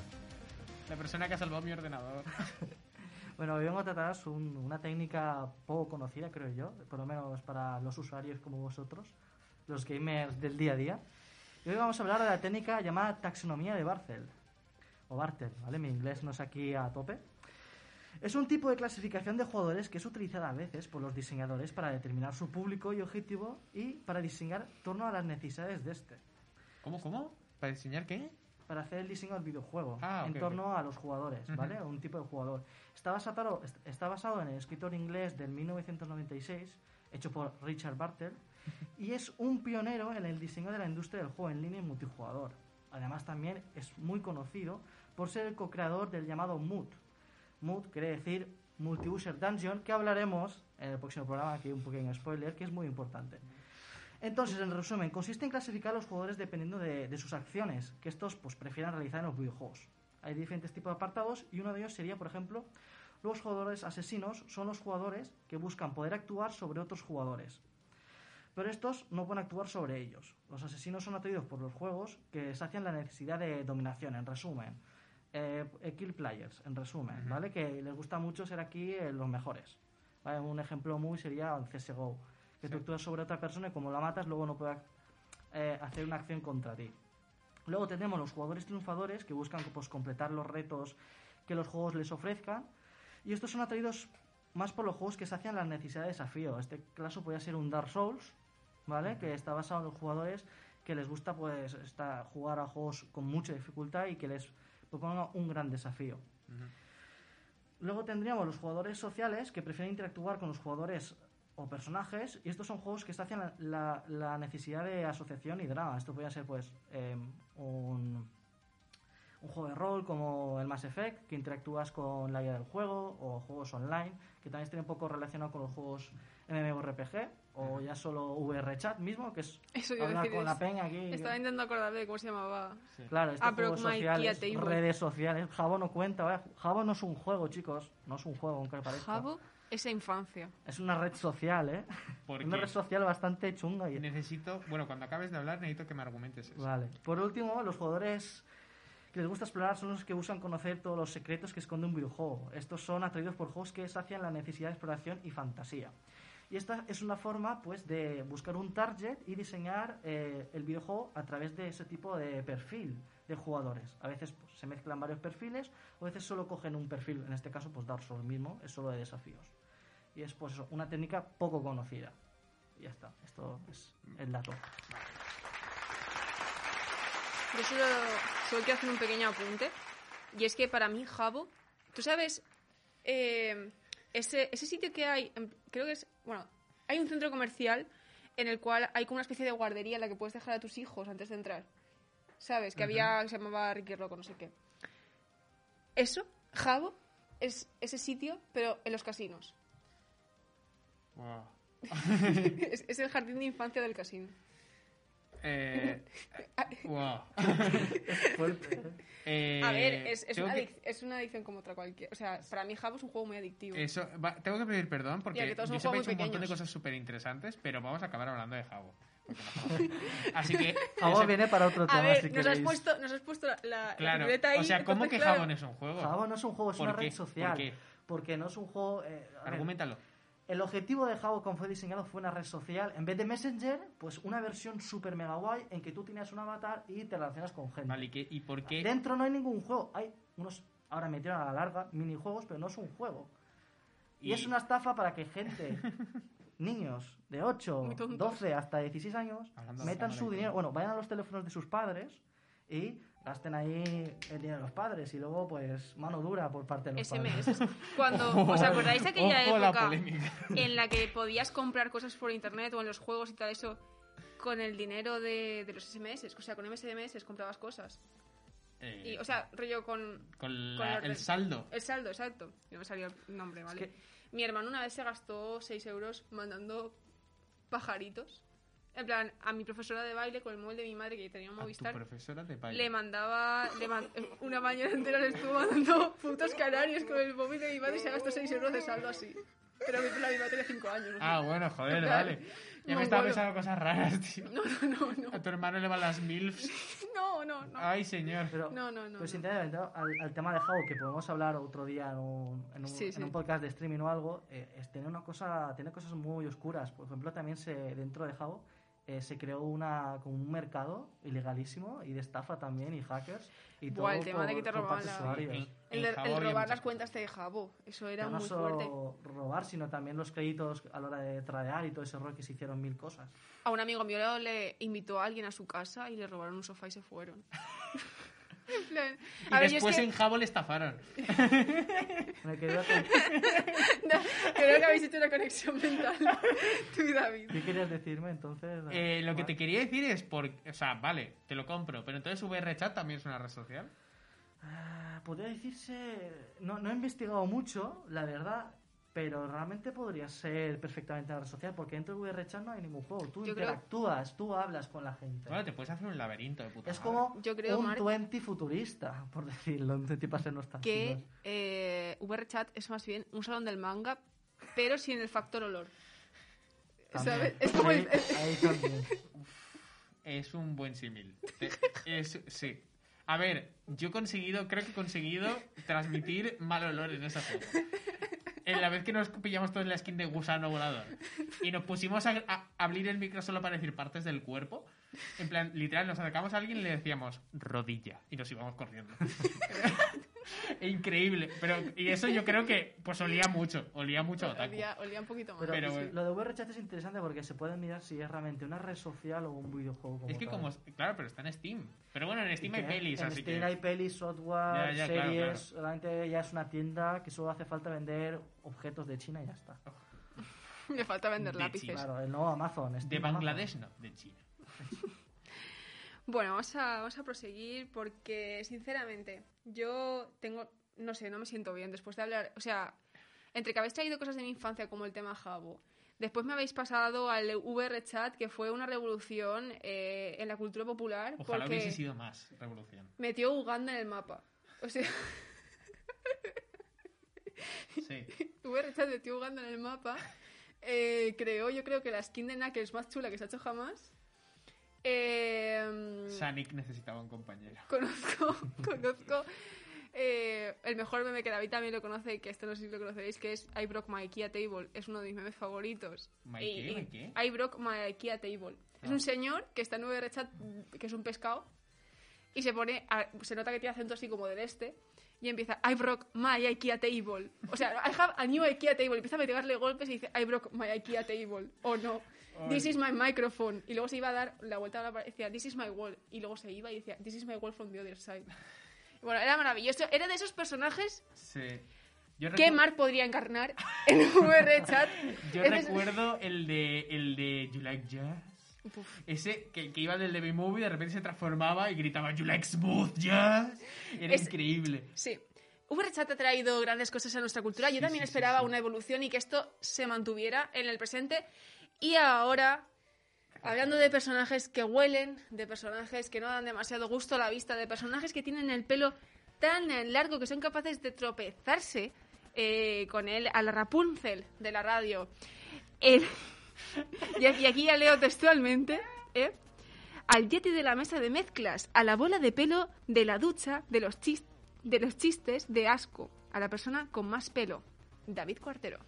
La persona que ha salvado mi ordenador. Bueno, hoy vengo a tratar un- una técnica poco conocida, creo yo, por lo menos para los usuarios como vosotros, los gamers del día a día. Y hoy vamos a hablar de la técnica llamada taxonomía de Bartel, o Bartel, ¿vale? Mi inglés no es aquí a tope. Es un tipo de clasificación de jugadores que es utilizada a veces por los diseñadores para determinar su público y objetivo y para diseñar torno a las necesidades de este. ¿Cómo, cómo? ¿Para diseñar qué? para hacer el diseño del videojuego Ah, ok, en torno a los jugadores. ¿vale? Un tipo de jugador. Está basado, est- está basado en el escritor inglés del 1996, hecho por Richard Bartel, y es un pionero en el diseño de la industria del juego en línea y multijugador. Además, también es muy conocido por ser el co-creador del llamado MUD. MUD quiere decir Multi-User Dungeon, que hablaremos en el próximo programa, aquí un pequeño spoiler, que es muy importante. Entonces, en resumen, consiste en clasificar a los jugadores dependiendo de, de sus acciones, que estos pues, prefieran realizar en los videojuegos. Hay diferentes tipos de apartados y uno de ellos sería, por ejemplo, los jugadores asesinos son los jugadores que buscan poder actuar sobre otros jugadores. Pero estos no pueden actuar sobre ellos. Los asesinos son atraídos por los juegos que sacian la necesidad de dominación, en resumen. Eh, eh, kill players, en resumen. ¿vale? Que les gusta mucho ser aquí eh, los mejores. ¿vale? Un ejemplo muy sería el CSGO, que tú Sí. actúas sobre otra persona y como la matas luego no puede eh, hacer una acción contra ti. Luego tenemos los jugadores triunfadores que buscan pues, completar los retos que los juegos les ofrezcan. Y estos son atraídos más por los juegos que sacian la necesidad de desafío. Este caso podría ser un Dark Souls, ¿vale? Que está basado en los jugadores que les gusta pues esta- jugar a juegos con mucha dificultad y que les proponga un gran desafío. Luego tendríamos los jugadores sociales que prefieren interactuar con los jugadores o personajes y estos son juegos que sacian la, la- la necesidad de asociación y drama. Esto podría ser pues eh, un, un juego de rol como el Mass Effect que interactúas con la guía del juego o juegos online que también estén un poco relacionados con los juegos MMORPG o ya solo VR chat mismo que es Eso hablar decir, con la peña aquí. Estaba intentando acordarme de cómo se llamaba. Claro, estos Ah, hay sociales, redes sociales. Jabo no cuenta, ¿vale? Jabo no es un juego, chicos. No es un juego, aunque parezca. Jabo, esa infancia. Es una red social, ¿eh? Una red social bastante chunga. Y... necesito... Bueno, cuando acabes de hablar necesito que me argumentes eso. Vale. Por último, los jugadores que les gusta explorar son los que buscan conocer todos los secretos que esconde un videojuego. Estos son atraídos por juegos que sacian la necesidad de exploración y fantasía. Y esta es una forma, pues, de buscar un target y diseñar eh, el videojuego a través de ese tipo de perfil de jugadores. A veces pues, se mezclan varios perfiles, o a veces solo cogen un perfil. En este caso, pues Dark Souls mismo es solo de desafíos. Y es, pues, una técnica poco conocida. Y ya está. Esto es el dato. Yo solo, solo quiero hacer un pequeño apunte. Y es que para mí, Jabo, tú sabes, eh, ese, ese sitio que hay, en- creo que es, bueno, hay un centro comercial en el cual hay como una especie de guardería en la que puedes dejar a tus hijos antes de entrar. ¿Sabes? Que había, que se llamaba Ricky Rocco, no sé qué. Eso, Jabo, es ese sitio, pero en los casinos. Wow. es, es el jardín de infancia del casino. Eh, wow. Fuerte, ¿eh? Eh, A ver, es, es, una que- es una adicción como otra cualquiera. O sea, para mí Jabo es un juego muy adictivo. Eso, va- tengo que pedir perdón porque Ya, que todos son yo que he hecho un montón de cosas súper interesantes, pero vamos a acabar hablando de Jabo. Así que... Jabo ese- viene para otro tema, A ver, si nos, has puesto, nos has puesto la, la, la Claro, libreta ahí. o sea, ¿cómo entonces, que claro, Jabo no es un juego? Jabo no es un juego, es ¿Por una qué? red social. ¿Por qué? Porque no es un juego. eh, ver, Argumentalo. El objetivo de Jabo, como fue diseñado, fue una red social. En vez de Messenger, pues una versión super mega guay en que tú tenías un avatar y te relacionas con gente. Vale, ¿y, qué- y por qué? Dentro no hay ningún juego. Hay unos. Ahora metieron a la larga minijuegos, pero no es un juego. Y, Y- es una estafa para que gente niños de 8, Muy tontos. 12 hasta 16 años Hablando metan su dinero, bueno, vayan a los teléfonos de sus padres y gasten ahí el dinero de los padres y luego pues mano dura por parte de los padres. SMS. Cuando, ¿os acordáis de aquella Ojo época en la que podías comprar cosas por internet o en los juegos y tal eso con el dinero de, de los SMS? O sea, con MSMS comprabas cosas. Eh, Y, o sea, rollo con con con la- el saldo. el saldo, exacto. No me salió el nombre, ¿vale? que- Mi hermano una vez se gastó 6 euros mandando pajaritos. En plan, a mi profesora de baile con el móvil de mi madre que tenía un A tu Movistar. profesora de baile. Le mandaba le man- una mañana entera le estuvo mandando puntos canarios con el móvil de mi madre y se gastó 6 euros de saldo así. Pero mi, la mi madre tiene 5 años. no sé. Ah, bueno, joder, Claro. vale. Ya No, me estaba bueno. pensando cosas raras, tío. No, no, no, no. A tu hermano le van las MILFs. No, no, no. Ay, señor. Pero, No, no, no. pero sinceramente, ¿no? al, al tema de Jabo, que podemos hablar otro día en un, en un, Sí, en sí. un podcast de streaming o algo, eh, es- tiene una cosa, tiene cosas muy oscuras. Por ejemplo, también se, dentro de Jabo eh, se creó una, como un mercado ilegalísimo y de estafa también y hackers y Buah, todo el tema de por- que te robaban de la- El, de- el Jabo había robar las cuentas de Jabo. Eso era Ya no muy solo fuerte. robar, sino también los créditos a la hora de tradear y todo ese rol que se hicieron mil cosas. A un amigo mío le invitó a alguien a su casa y le robaron un sofá y se fueron. en plan. Y A ver, yo después es que en Jabo le estafaron. Me quedé con- creo que habéis hecho una conexión mental. Tú y David. ¿Qué querías decirme entonces? Eh, lo que te quería decir es, por, o sea, vale, te lo compro, pero entonces VRChat también es una red social. Ah, Podría decirse. No, no he investigado mucho, la verdad, pero realmente podría ser perfectamente una red social, porque dentro de VRChat no hay ningún juego. Tú Yo creo- interactúas, tú hablas con la gente. Bueno, te puedes hacer un laberinto de puta es madre. como Yo creo, un Marc, 20 futurista, por decirlo, un 20 para ser nostálgicos. Que eh, VRChat es más bien un salón del manga, pero sin el factor olor. También. ¿Sabes? Es como el- Ahí- ahí también. Es un buen símil. Es- sí. A ver, yo he conseguido, creo que he conseguido transmitir mal olor en ese juego. En la vez que nos pillamos todos la skin de gusano volador y nos pusimos a, a abrir el micro solo para decir partes del cuerpo, en plan, literal, nos acercamos a alguien y le decíamos rodilla y nos íbamos corriendo. Increíble. Pero, y eso yo creo que pues olía mucho, olía mucho a otaku. olía, olía un poquito más. Pero, Pero, sí, bueno. lo de VRChat es interesante porque se puede mirar si es realmente una red social o un videojuego. Como Es que tal. como, claro, pero está en Steam. Pero bueno, en Steam hay que pelis, en así Steam que... hay pelis, software, Ya, ya, claro, series. Realmente ya es una tienda que solo hace falta vender objetos de China y ya está. Me falta vender De lápices. China. Claro, el nuevo Amazon. De Steam Amazon. Bangladesh, no, de China. Bueno, vamos a, vamos a proseguir porque, sinceramente, yo tengo, no sé, no me siento bien después de hablar, o sea, entre que habéis traído cosas de mi infancia como el tema Jabo, después me habéis pasado al VRChat, que fue una revolución eh, en la cultura popular, Ojalá porque hubiese sido más revolución. metió Uganda en el mapa. O sea, Sí. VRChat metió Uganda en el mapa, eh, creó yo creo que la skin de Knuckles más chula que se ha hecho jamás. Eh, Sonic necesitaba un compañero. conozco, conozco eh, el mejor meme que David también lo conoce, que esto no sé si lo conoceréis, que es I broke my IKEA table. Es uno de mis memes favoritos. ¿My Y- qué? y- ¿My qué? I broke my IKEA table. Es Ah. un señor que está en VRChat, que es un pescado, y se pone, a- se nota que tiene acento así como del este, y empieza, I broke my IKEA table. O sea, I have a new IKEA table. Empieza a pegarle golpes y dice, I broke my IKEA table. O no. This is my microphone. Y luego se iba a dar la vuelta a la pared y decía, This is my wall. Y luego se iba y decía, This is my wall from the other side. Bueno, era maravilloso. Era de esos personajes Sí. Yo, recu- Mark podría encarnar en VRChat. yo Es de esos- recuerdo el de, el de You Like Jazz. Uf. Ese que, que iba del de B-Movie, de repente se transformaba y gritaba You Like Smooth Jazz. Era Es- increíble. Sí. VRChat ha traído grandes cosas a nuestra cultura. Yo Sí, también sí, esperaba sí. una evolución y que esto se mantuviera en el presente. Y ahora, hablando de personajes que huelen, de personajes que no dan demasiado gusto a la vista, de personajes que tienen el pelo tan largo que son capaces de tropezarse eh, con él a la Rapunzel de la radio. Y aquí ya leo textualmente, ¿eh? al yeti de la mesa de mezclas, a la bola de pelo de la ducha, de los chistes de asco, a la persona con más pelo, David Cuartero.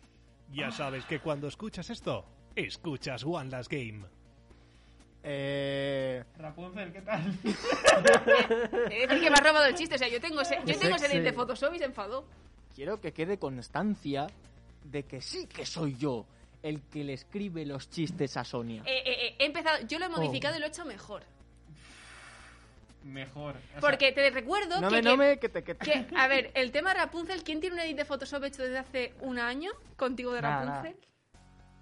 Ya sabes que cuando escuchas esto, escuchas One Last Game. Eh, Rapunzel, ¿qué tal? Es el que me ha robado el chiste, o sea, yo tengo ese, yo tengo ese de Photoshop y se enfadó. quiero que quede constancia de que sí que soy yo el que le escribe los chistes a Sonia. Eh, eh, eh, he empezado, yo lo he modificado y lo he hecho mejor. Mejor. o sea, Porque te recuerdo no que, me, que- no me, que te, que te- que, a ver, el tema Rapunzel, ¿quién tiene un edit de Photoshop hecho desde hace un año contigo de Nada, Rapunzel?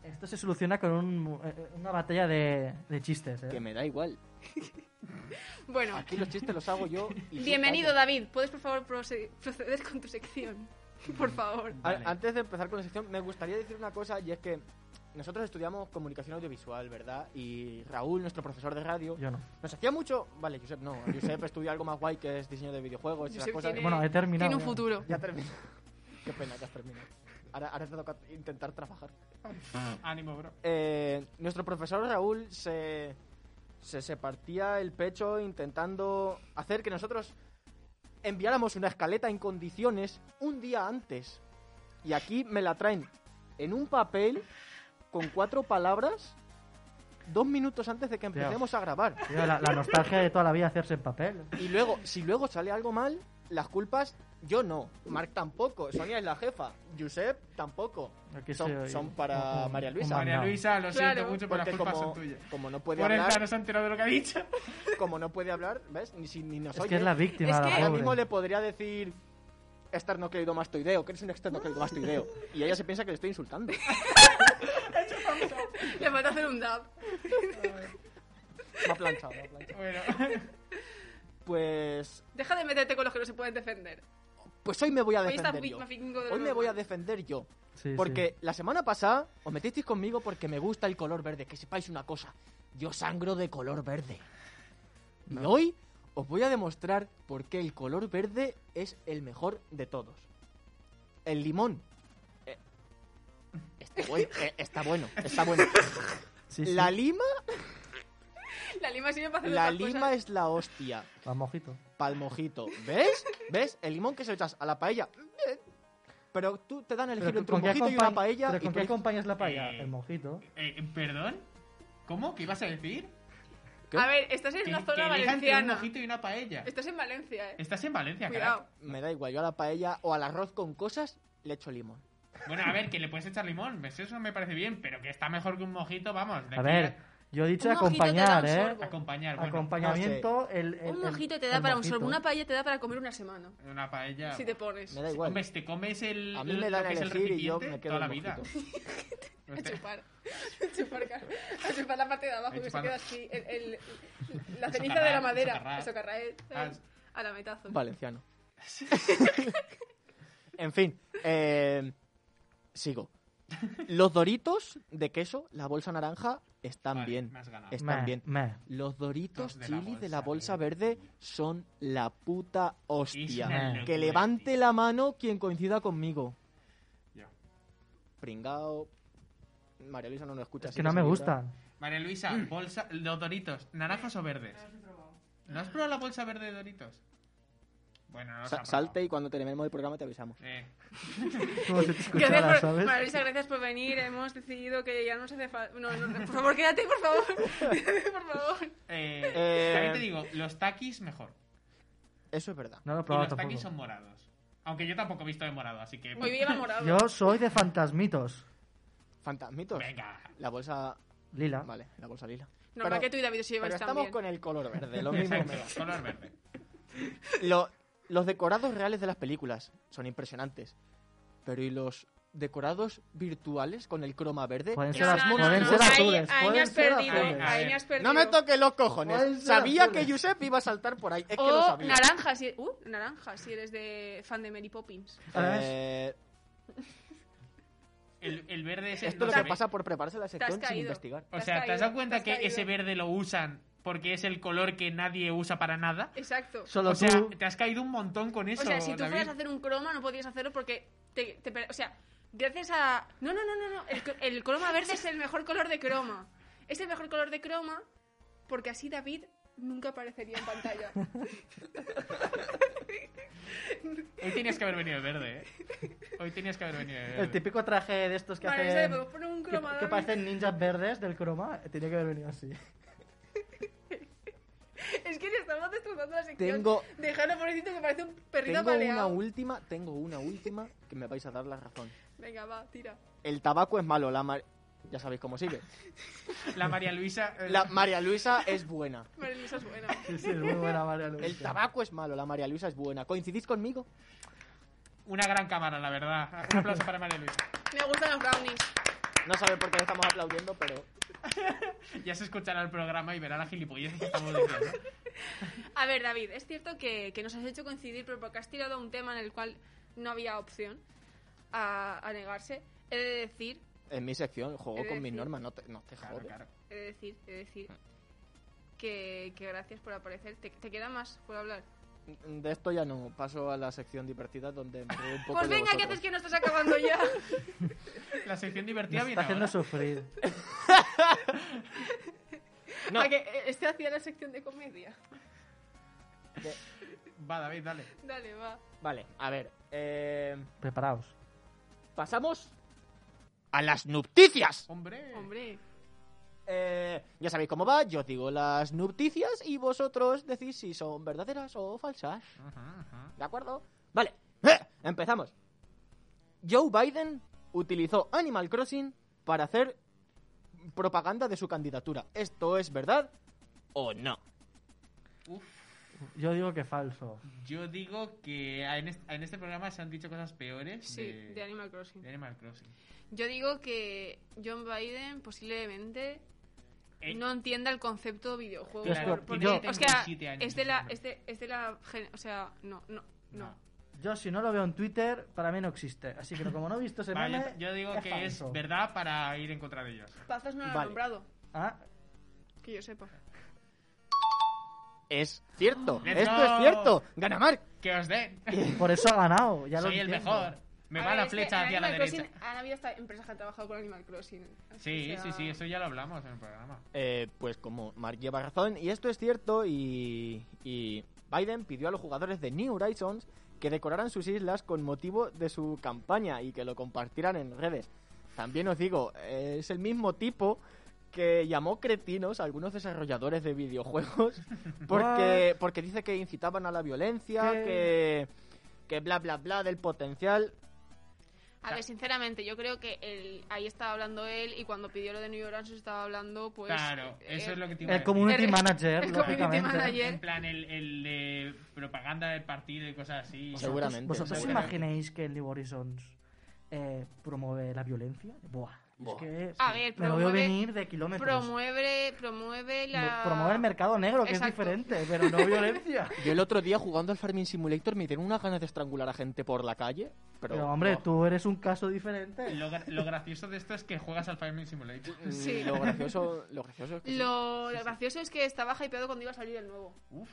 Esto se soluciona con un- eh, una batalla de, de chistes, ¿eh? que me da igual. Bueno, Aquí los chistes los hago yo. y bienvenido. David. ¿Puedes por favor proceder con tu sección? Por favor. Vale. Antes de empezar con la sección, me gustaría decir una cosa y es que nosotros estudiamos comunicación audiovisual, ¿verdad? Y Raúl, nuestro profesor de radio, Yo no. nos hacía mucho. Vale, Josep no. Josep estudia algo más guay que es diseño de videojuegos y esas cosas. tiene- Bueno, he terminado. Tiene un ya. futuro. Ya terminó. Qué pena que has terminado. Ahora, ahora te toca intentar trabajar. Ánimo, bro. Eh, nuestro profesor Raúl se, se, se partía el pecho intentando hacer que nosotros enviáramos una escaleta en condiciones un día antes. Y aquí me la traen en un papel con cuatro palabras dos minutos antes de que Tío. empecemos a grabar. Tío, la, la nostalgia de toda la vida hacerse en papel. Y luego, si luego sale algo mal, las culpas yo no, Marc tampoco, Sonia es la jefa, Josep tampoco. Son- son para María Luisa. María. Luisa, lo Claro. siento mucho, pero las culpas como, son tuyas. como no puede Por el hablar, no se ha enterado de lo que ha dicho. como no puede hablar, ¿ves? Ni, si, ni nos Es oye. que es la víctima, Es la que- Ahora mismo le podría decir esternocleidomastoideo, que eres un esternocleidomastoideo. Y ella se piensa que le estoy insultando. Le falta hacer un dab. Me ha planchado, me ha planchado. Bueno, Pues, Deja de meterte con los que no se pueden defender. pues hoy me voy a Hoy defender yo. Hoy lo me voy a defender yo. Sí, Porque la semana pasada os metisteis conmigo porque me gusta el color verde. Que sepáis una cosa, yo sangro de color verde. Y hoy os voy a demostrar por qué el color verde es el mejor de todos. El limón. eh, está, bueno, eh, está bueno, está bueno. sí. sí, La lima, La lima sirve para hacer la otras lima cosas. es la hostia. Va, mojito. Pa'l mojito. ¿Ves? ¿Ves? El limón que se lo echas a la paella. Pero tú te dan a elegir Pero entre un ¿con qué mojito y una paella. pero y ¿con tú qué eliges- acompañas la paella? Eh, El mojito. eh, ¿perdón? ¿Cómo? ¿Qué ibas a decir? ¿Qué? A ver, estás en Que, una que zona elija entre un valenciana. mojito y una paella. Estás en Valencia, eh. Estás en Valencia, Cuidado. Me da igual, yo a la paella o al arroz con cosas le echo limón. Bueno, a ver, que le puedes echar limón. ¿ves? Eso me parece bien, pero que está mejor que un mojito, vamos. de A aquí ver, yo he dicho Un acompañar, un ¿eh? Acompañar, bueno. Acompañamiento, el, el- Un mojito te da para un mojito. sorbo, una paella te da para comer una semana. Una paella. Si te pones. Me da igual. Hombre, si te comes el. A mí lo me dan que a es el elegir y yo me quedo toda la vida. A Este- chupar. A chupar, claro. A chupar la parte de abajo que se queda así. El, el- la ceniza de la madera. Eso carrae. Ah, A la metazo. Valenciano. en fin, eh, sigo. Los doritos de queso, la bolsa naranja, están Vale, bien. Están Meh, bien. meh. Los doritos Los de la chili de la bolsa bolsa verde son la puta hostia. Que levante la mano quien coincida conmigo. Yo. Pringao. María Luisa no nos escucha. Es así que no me gustan. María Luisa, bolsa, los doritos, ¿naranjas o verdes? ¿No has probado la bolsa verde de doritos? Bueno, no Sa- salte y cuando terminemos el programa te avisamos. Eh, Gracias por, ¿sabes? Marisa, gracias por venir. Hemos decidido que ya no se hace falta. No, no, por favor, quédate, por favor. por favor. eh, Eh, También te digo, los takis mejor. Eso es verdad. No lo he Y los tampoco. takis son morados. Aunque yo tampoco he visto de morado, así que... Hoy lleva morado. Yo soy de fantasmitos. Fantasmitos. Venga. La bolsa. Lila. Vale, la bolsa lila. Normal Pero- que tú y David os Pero estamos también. con el color verde, lo mismo me da. Color verde. Lo- los decorados reales de las películas son impresionantes. Pero ¿y los decorados virtuales con el croma verde? Pueden ser, no, pueden ser azules. Ahí me pueden has ser perdido. azules. Ahí. No me toques los cojones. Sabía azules. que Josep iba a saltar por ahí. Es que lo O sabía. naranja, si, uh, naranja, si eres de fan de Mary Poppins. Eh, El, el verde es el... esto no es lo que pasa por prepararse la sección sin investigar. O sea, ¿te has dado cuenta que ese verde lo usan porque es el color que nadie usa para nada? Exacto. Solo o sea, tú. te has caído un montón con eso, O sea, si tú David. fueras a hacer un croma, no podías hacerlo porque. Te, te o sea, gracias a. No, no, no, no. no. El, el croma verde es el mejor color de croma. Es el mejor color de croma porque así David nunca aparecería en pantalla. Hoy tenías que haber venido de verde, ¿eh? Hoy tenías que haber venido de verde. El típico traje de estos que Vale, hacen... Podemos poner un Que, que parecen ninjas verdes del croma. Tenía que haber venido así. Es que le estamos destrozando la sección. Tengo- pobrecito que parece un perrito Tengo una baleado. última, tengo una última que me vais a dar la razón. Venga, va, tira. El tabaco es malo, la, ma- ya sabéis cómo sigue. La María Luisa. eh, La María Luisa es buena. María Luisa es buena. Sí, sí, es muy buena María Luisa. El tabaco es malo, la María Luisa es buena. ¿Coincidís conmigo? Una gran cámara, la verdad. Un aplauso para María Luisa. Me gustan los brownies. No saben por qué le estamos aplaudiendo, pero... Ya se escuchará el programa y verá la gilipollez que estamos diciendo. A ver, David, es cierto que, que nos has hecho coincidir, pero porque has tirado un tema en el cual no había opción a, a negarse. He de decir, En mi sección juego con mis decir- normas, no te, no te Claro, jodes. claro. he de decir, he de decir que, que gracias por aparecer. ¿Te, te queda más por hablar? De esto ya no, paso a la sección divertida donde un poco Pues venga, ¿qué haces que no estás acabando ya? La sección Me divertida está viene haciendo ahora. sufrir. No. ¿A que eh, este hacía la sección de comedia? Va, David, dale. Dale, va. Vale, a ver. eh, Preparaos. pasamos a las noticias. Hombre. Hombre, Eh, ya sabéis cómo va, yo os digo las noticias y vosotros decís si son verdaderas o falsas. Ajá, ajá. ¿De acuerdo? Vale, ¡Eh! empezamos. Joe Biden utilizó Animal Crossing para hacer propaganda de su candidatura. ¿Esto es verdad o no? Uf. Yo digo que falso. Yo digo que en este, en este programa se han dicho cosas peores sí, de, de Animal Crossing. de Animal Crossing. Yo digo que John Biden posiblemente Eh, no entienda el concepto videojuego. Claro, porque yo- es que 37 años, es de la, es de, es de la, gen- o sea, no, no, no. No. Yo si no lo veo en Twitter, para mí no existe. Así que como no he visto ese Vale, meme, yo digo que falso. es verdad para ir en contra de ellos. Pazos no lo ha Vale. nombrado, Ah, que yo sepa. Es cierto, Let's esto go. es cierto. Gana Mark. Que os den. por eso ha ganado. Ya lo el entiendo. mejor. Me A va ver, la flecha hacia la Animal derecha. Crossing Han habido hasta empresas que han trabajado con Animal Crossing. Sí, sí, sea, sí, eso ya lo hablamos en el programa. Eh, pues como Mark lleva razón, y esto es cierto, y, y Biden pidió a los jugadores de New Horizons que decoraran sus islas con motivo de su campaña y que lo compartieran en redes. También os digo, eh, es el mismo tipo que llamó cretinos a algunos desarrolladores de videojuegos porque, porque dice que incitaban a la violencia, ¿Qué? que, que bla bla bla del potencial. A ver, sinceramente, yo creo que él, ahí estaba hablando él y cuando pidió lo de New Horizons estaba hablando, pues... claro, eso eh, es lo que te iba a El community El- manager, el community lógicamente. manager. En plan, el, el de propaganda del partido y cosas así. Seguramente. ¿Vosotros seguramente. imagináis que el New Horizons eh, promueve la violencia? Buah. Es que A ver, me lo veo promueve- venir de kilómetros. Promueve, promueve la... Promueve el mercado negro, que Exacto. es diferente, pero no violencia. Yo el otro día jugando al Farming Simulator me dieron unas ganas de estrangular a gente por la calle. Pero, Pero, hombre, no. tú eres un caso diferente. Lo, gra- lo gracioso de esto es que juegas al Farming Simulator. Mm, Sí. Lo gracioso, lo gracioso es que sí. Lo gracioso es que estaba hypeado cuando iba a salir el nuevo. Uf.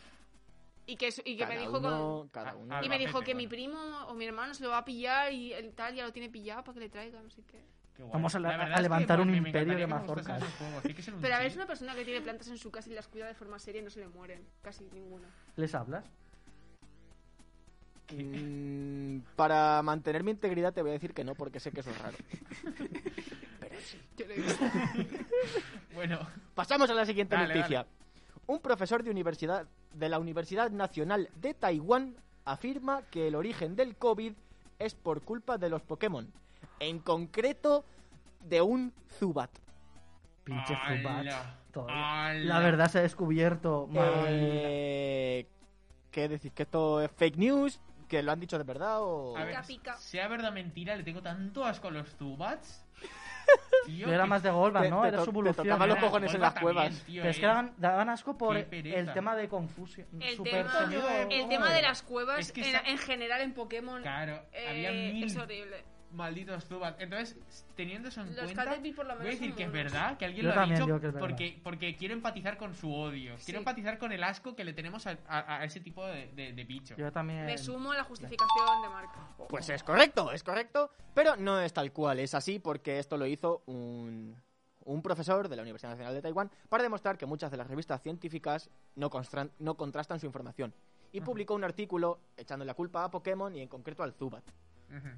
Y que, y que me dijo uno, con- cada Ah, uno. Y me dijo que mi primo o mi hermano se lo va a pillar y el tal ya lo tiene pillado para que le traiga, no sé qué. Vamos a la- La verdad a es que, levantar un imperio de mazorcas. un Pero a ver, es una persona que tiene plantas en su casa y las cuida de forma seria y no se le mueren. Casi ninguna. ¿Les hablas? Mm, para mantener mi integridad te voy a decir que no, porque sé que eso es raro. Pero sí. Yo le digo. Bueno, Pasamos a la siguiente Dale, noticia. Un profesor de universidad de la Universidad Nacional de Taiwán afirma que el origen del COVID es por culpa de los Pokémon. En concreto, de un Zubat. Pinche Zubat. La verdad se ha descubierto. Madre Eh, ¿Qué decir? ¿Que esto es fake news? ¿Que lo han dicho de verdad o...? A ver, Pica, pica. sea verdad o mentira, le tengo tanto asco a los Zubats. Tío, Yo era que- más de Golbat, Te- ¿no? te Era to- su te evolución. tocaban los. Era cojones en las cuevas. también, tío, Pero es que eh. daban, daban asco por el tema de confusión. El Super tema, el tema de las cuevas Es que en, esa- en general en Pokémon Claro, eh, había mil es horrible. Malditos Zubats. Entonces, teniendo eso en Los cuenta, por lo voy a menos decir que es verdad, que alguien Yo lo ha dicho digo que es verdad. porque, porque quiero empatizar con su odio. Sí. Quiero empatizar con el asco que le tenemos a, a- a ese tipo de, de, de bicho. Yo también. Me sumo a la justificación de Marco. Pues es correcto, es correcto, pero no es tal cual, es así porque esto lo hizo un, un profesor de la Universidad Nacional de Taiwán para demostrar que muchas de las revistas científicas no, constran- no contrastan su información. Y publicó un artículo echando la culpa a Pokémon y en concreto al Zubat. Ujú.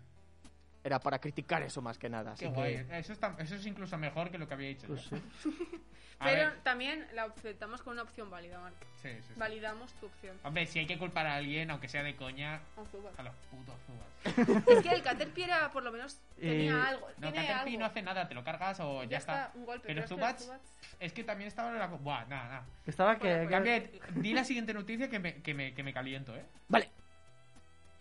Era para criticar eso más que nada. Así Qué que... guay. Eso, está- eso es incluso mejor que lo que había dicho Pues yo. sí. A Pero ver, también la aceptamos con una opción válida, Marc. sí, sí, sí. Validamos tu opción. Hombre, si hay que culpar a alguien, aunque sea de coña, a los putos Zubats. Es que el Caterpie era, por lo menos, tenía Eh, algo. No, tiene Caterpie algo. no hace nada, te lo cargas o ya, Ya está, un golpe. Pero que Zubats, es que también estaba en la... Buah, nada, nada. Estaba que... Bueno, que- Cambia, di la siguiente noticia que me, que me, que me caliento, ¿eh? Vale.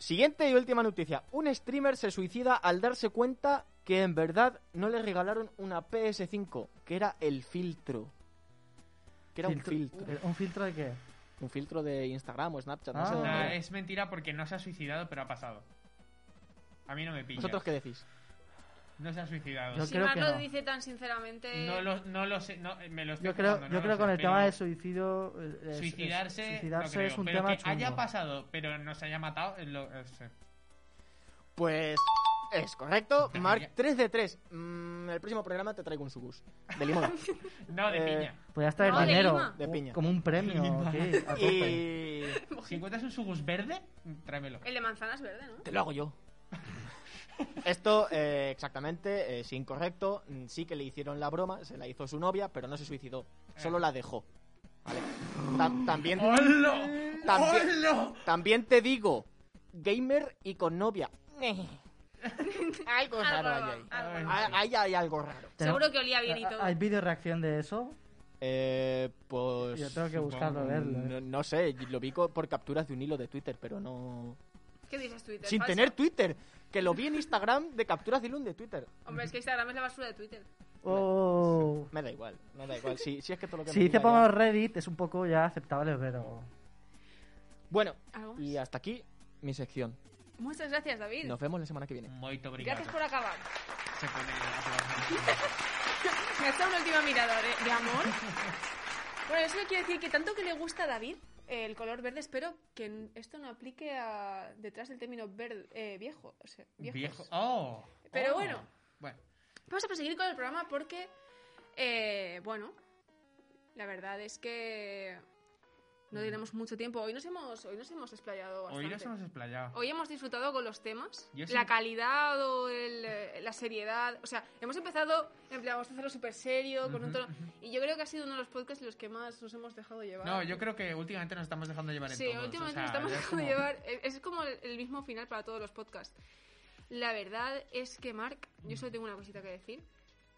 Siguiente y última noticia. Un streamer se suicida al darse cuenta que en verdad no le regalaron una PS5, que era el filtro. Que era un filtro. ¿Un filtro de qué? Un filtro de Instagram o Snapchat, no Ah. sé dónde Nah, es mentira porque no se ha suicidado, pero ha pasado. A mí no me pilla. ¿Vosotros qué decís? No se ha suicidado. Yo Si creo Marc que lo no. dice tan sinceramente. No lo, no lo sé, no, me lo estoy Yo creo, jugando, yo no creo lo con sé, el tema del suicidio... eh, es- es- Suicidarse, suicidarse no creo, es un pero tema que haya chungo. pasado, pero no se haya matado, es lo- es- eh. Pues es correcto. Ya, Mark, ya. 3 de 3. el próximo programa te traigo un subus. De limón. No, de Eh, piña. Podrías traer No, de dinero. De o- piña. Como un premio. Tope. y Si encuentras un sugus verde, tráemelo. El de manzanas verde, ¿no? te lo hago yo. Esto, eh, exactamente, es incorrecto. Mm, Sí que le hicieron la broma, se la hizo su novia, pero no se suicidó. Solo la dejó. ¿Vale? Tam- también, también, te digo, gamer y con novia. algo raro hay ahí. algo. Hay, algo raro. Seguro que olía bien y ¿Ha- todo. ¿Hay vídeo reacción de eso? Eh, pues... Yo tengo que buscarlo, verlo. No, eh. no sé, lo vi por capturas de un hilo de Twitter, pero no... ¿Qué dices Twitter? Sin ¿Falso? tener Twitter, que lo vi en Instagram de capturas de de Twitter. Hombre, es que Instagram es la basura de Twitter. Oh. Me da igual, me da igual. Si, si es que todo lo que Si me dice por Reddit es un poco ya aceptable, pero... Bueno, y hasta aquí mi sección. Muchas gracias, David. Nos vemos la semana que viene. Obrigado. Gracias por acabar. Se pone a Me ha echado una última mirada de, de amor. Bueno, eso quiere decir que tanto que le gusta a David eh, el color verde, espero que esto no aplique a, detrás del término verde, eh, viejo. O sea, viejos. Viejo. ¡Oh! Pero Oh. bueno. Bueno, Vamos a proseguir con el programa porque, eh, bueno, la verdad es que no tenemos mucho tiempo. Hoy nos hemos, hoy nos hemos explayado bastante. hoy nos hemos explayado. Hoy hemos disfrutado con los temas, Yo sí- la calidad o el, eh, la seriedad. O sea, hemos empezado, en plan, vamos a hacerlo súper serio, con un tono. Y yo creo que ha sido uno de los podcasts en los que más nos hemos dejado llevar. No, yo creo que últimamente nos estamos dejando llevar en Sí, todos, últimamente o sea, nos estamos dejando como- llevar. eh, Es como el, el mismo final para todos los podcasts. La verdad es que, Mark, yo solo tengo una cosita que decir.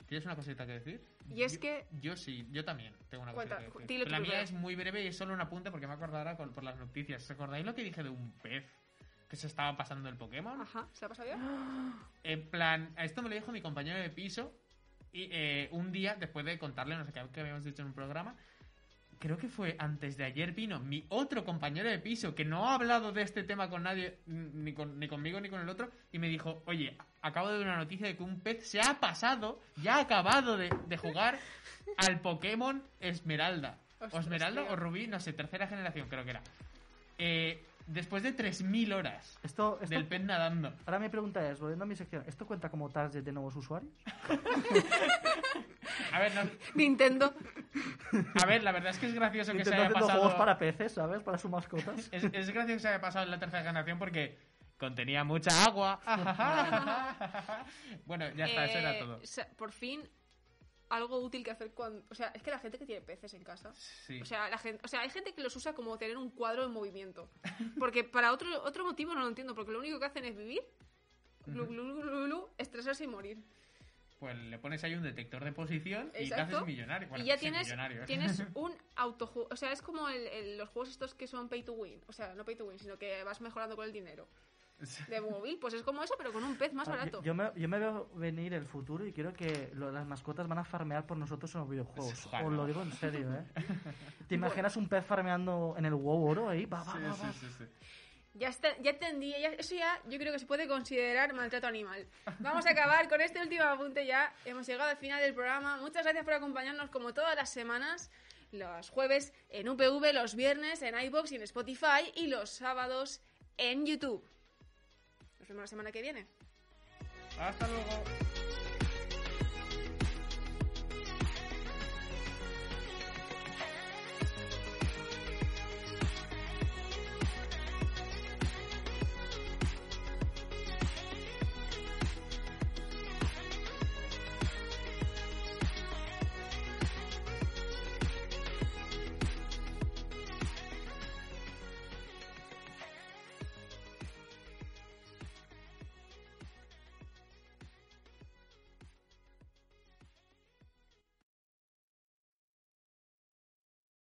¿Tienes una cosita que decir? Y es Yo- que- Yo sí, yo también tengo una Cuenta, cosita que decir. la mía es muy breve y es solo un apunte porque me acordará por las noticias. ¿Os acordáis lo que dije de un pez que se estaba pasando el Pokémon? Ajá, ¿se ha pasado ya? En plan, esto me lo dijo mi compañero de piso y eh, un día después de contarle no sé qué que habíamos dicho en un programa, creo que fue antes de ayer vino mi otro compañero de piso que no ha hablado de este tema con nadie, ni, con- ni conmigo ni con el otro, y me dijo, oye, acabo de ver una noticia de que un pez se ha pasado, ya ha acabado de, de jugar al Pokémon Esmeralda. O Esmeralda o Rubí, no sé, tercera generación creo que era. Eh, después de 3.000 horas Esto, esto- del pez nadando. Ahora mi pregunta es, volviendo a mi sección, ¿esto cuenta como target de nuevos usuarios? A ver, no, Nintendo. A ver, la verdad es que es gracioso que se haya pasado. juegos para peces, ¿sabes? Para sus mascotas. Es, es gracioso que se haya pasado en la tercera generación porque contenía mucha agua. bueno, ya está, eso era Eh, todo. o sea, por fin, algo útil que hacer cuando. O sea, es que la gente que tiene peces en casa. Sí. O sea, la gente, o sea, hay gente que los usa como tener un cuadro en movimiento. Porque para otro, otro motivo no lo entiendo, porque lo único que hacen es vivir, glu, glu, glu, glu, glu, estresarse y morir. Pues le pones ahí un detector de posición y te haces millonario. Bueno, y ya tienes, millonario, ¿eh? tienes un autojuego. O sea, es como el- el- los juegos estos que son pay to win. O sea, no pay to win, sino que vas mejorando con el dinero. De móvil, pues es como eso, pero con un pez más barato. Yo, yo me, yo me veo venir el futuro y quiero que lo- las mascotas van a farmear por nosotros en los videojuegos. Os lo digo en serio, ¿eh? ¿Te imaginas un pez farmeando en el WoW oro ahí? Va, va, Sí, va, sí, va. sí, sí. Ya, está, ya entendí, ya- eso ya yo creo que se puede considerar maltrato animal. Vamos a acabar con este último apunte ya. Hemos llegado al final del programa. Muchas gracias por acompañarnos como todas las semanas. Los jueves en UPV, los viernes en iBox y en Spotify y los sábados en YouTube. Nos vemos la semana que viene. Hasta luego.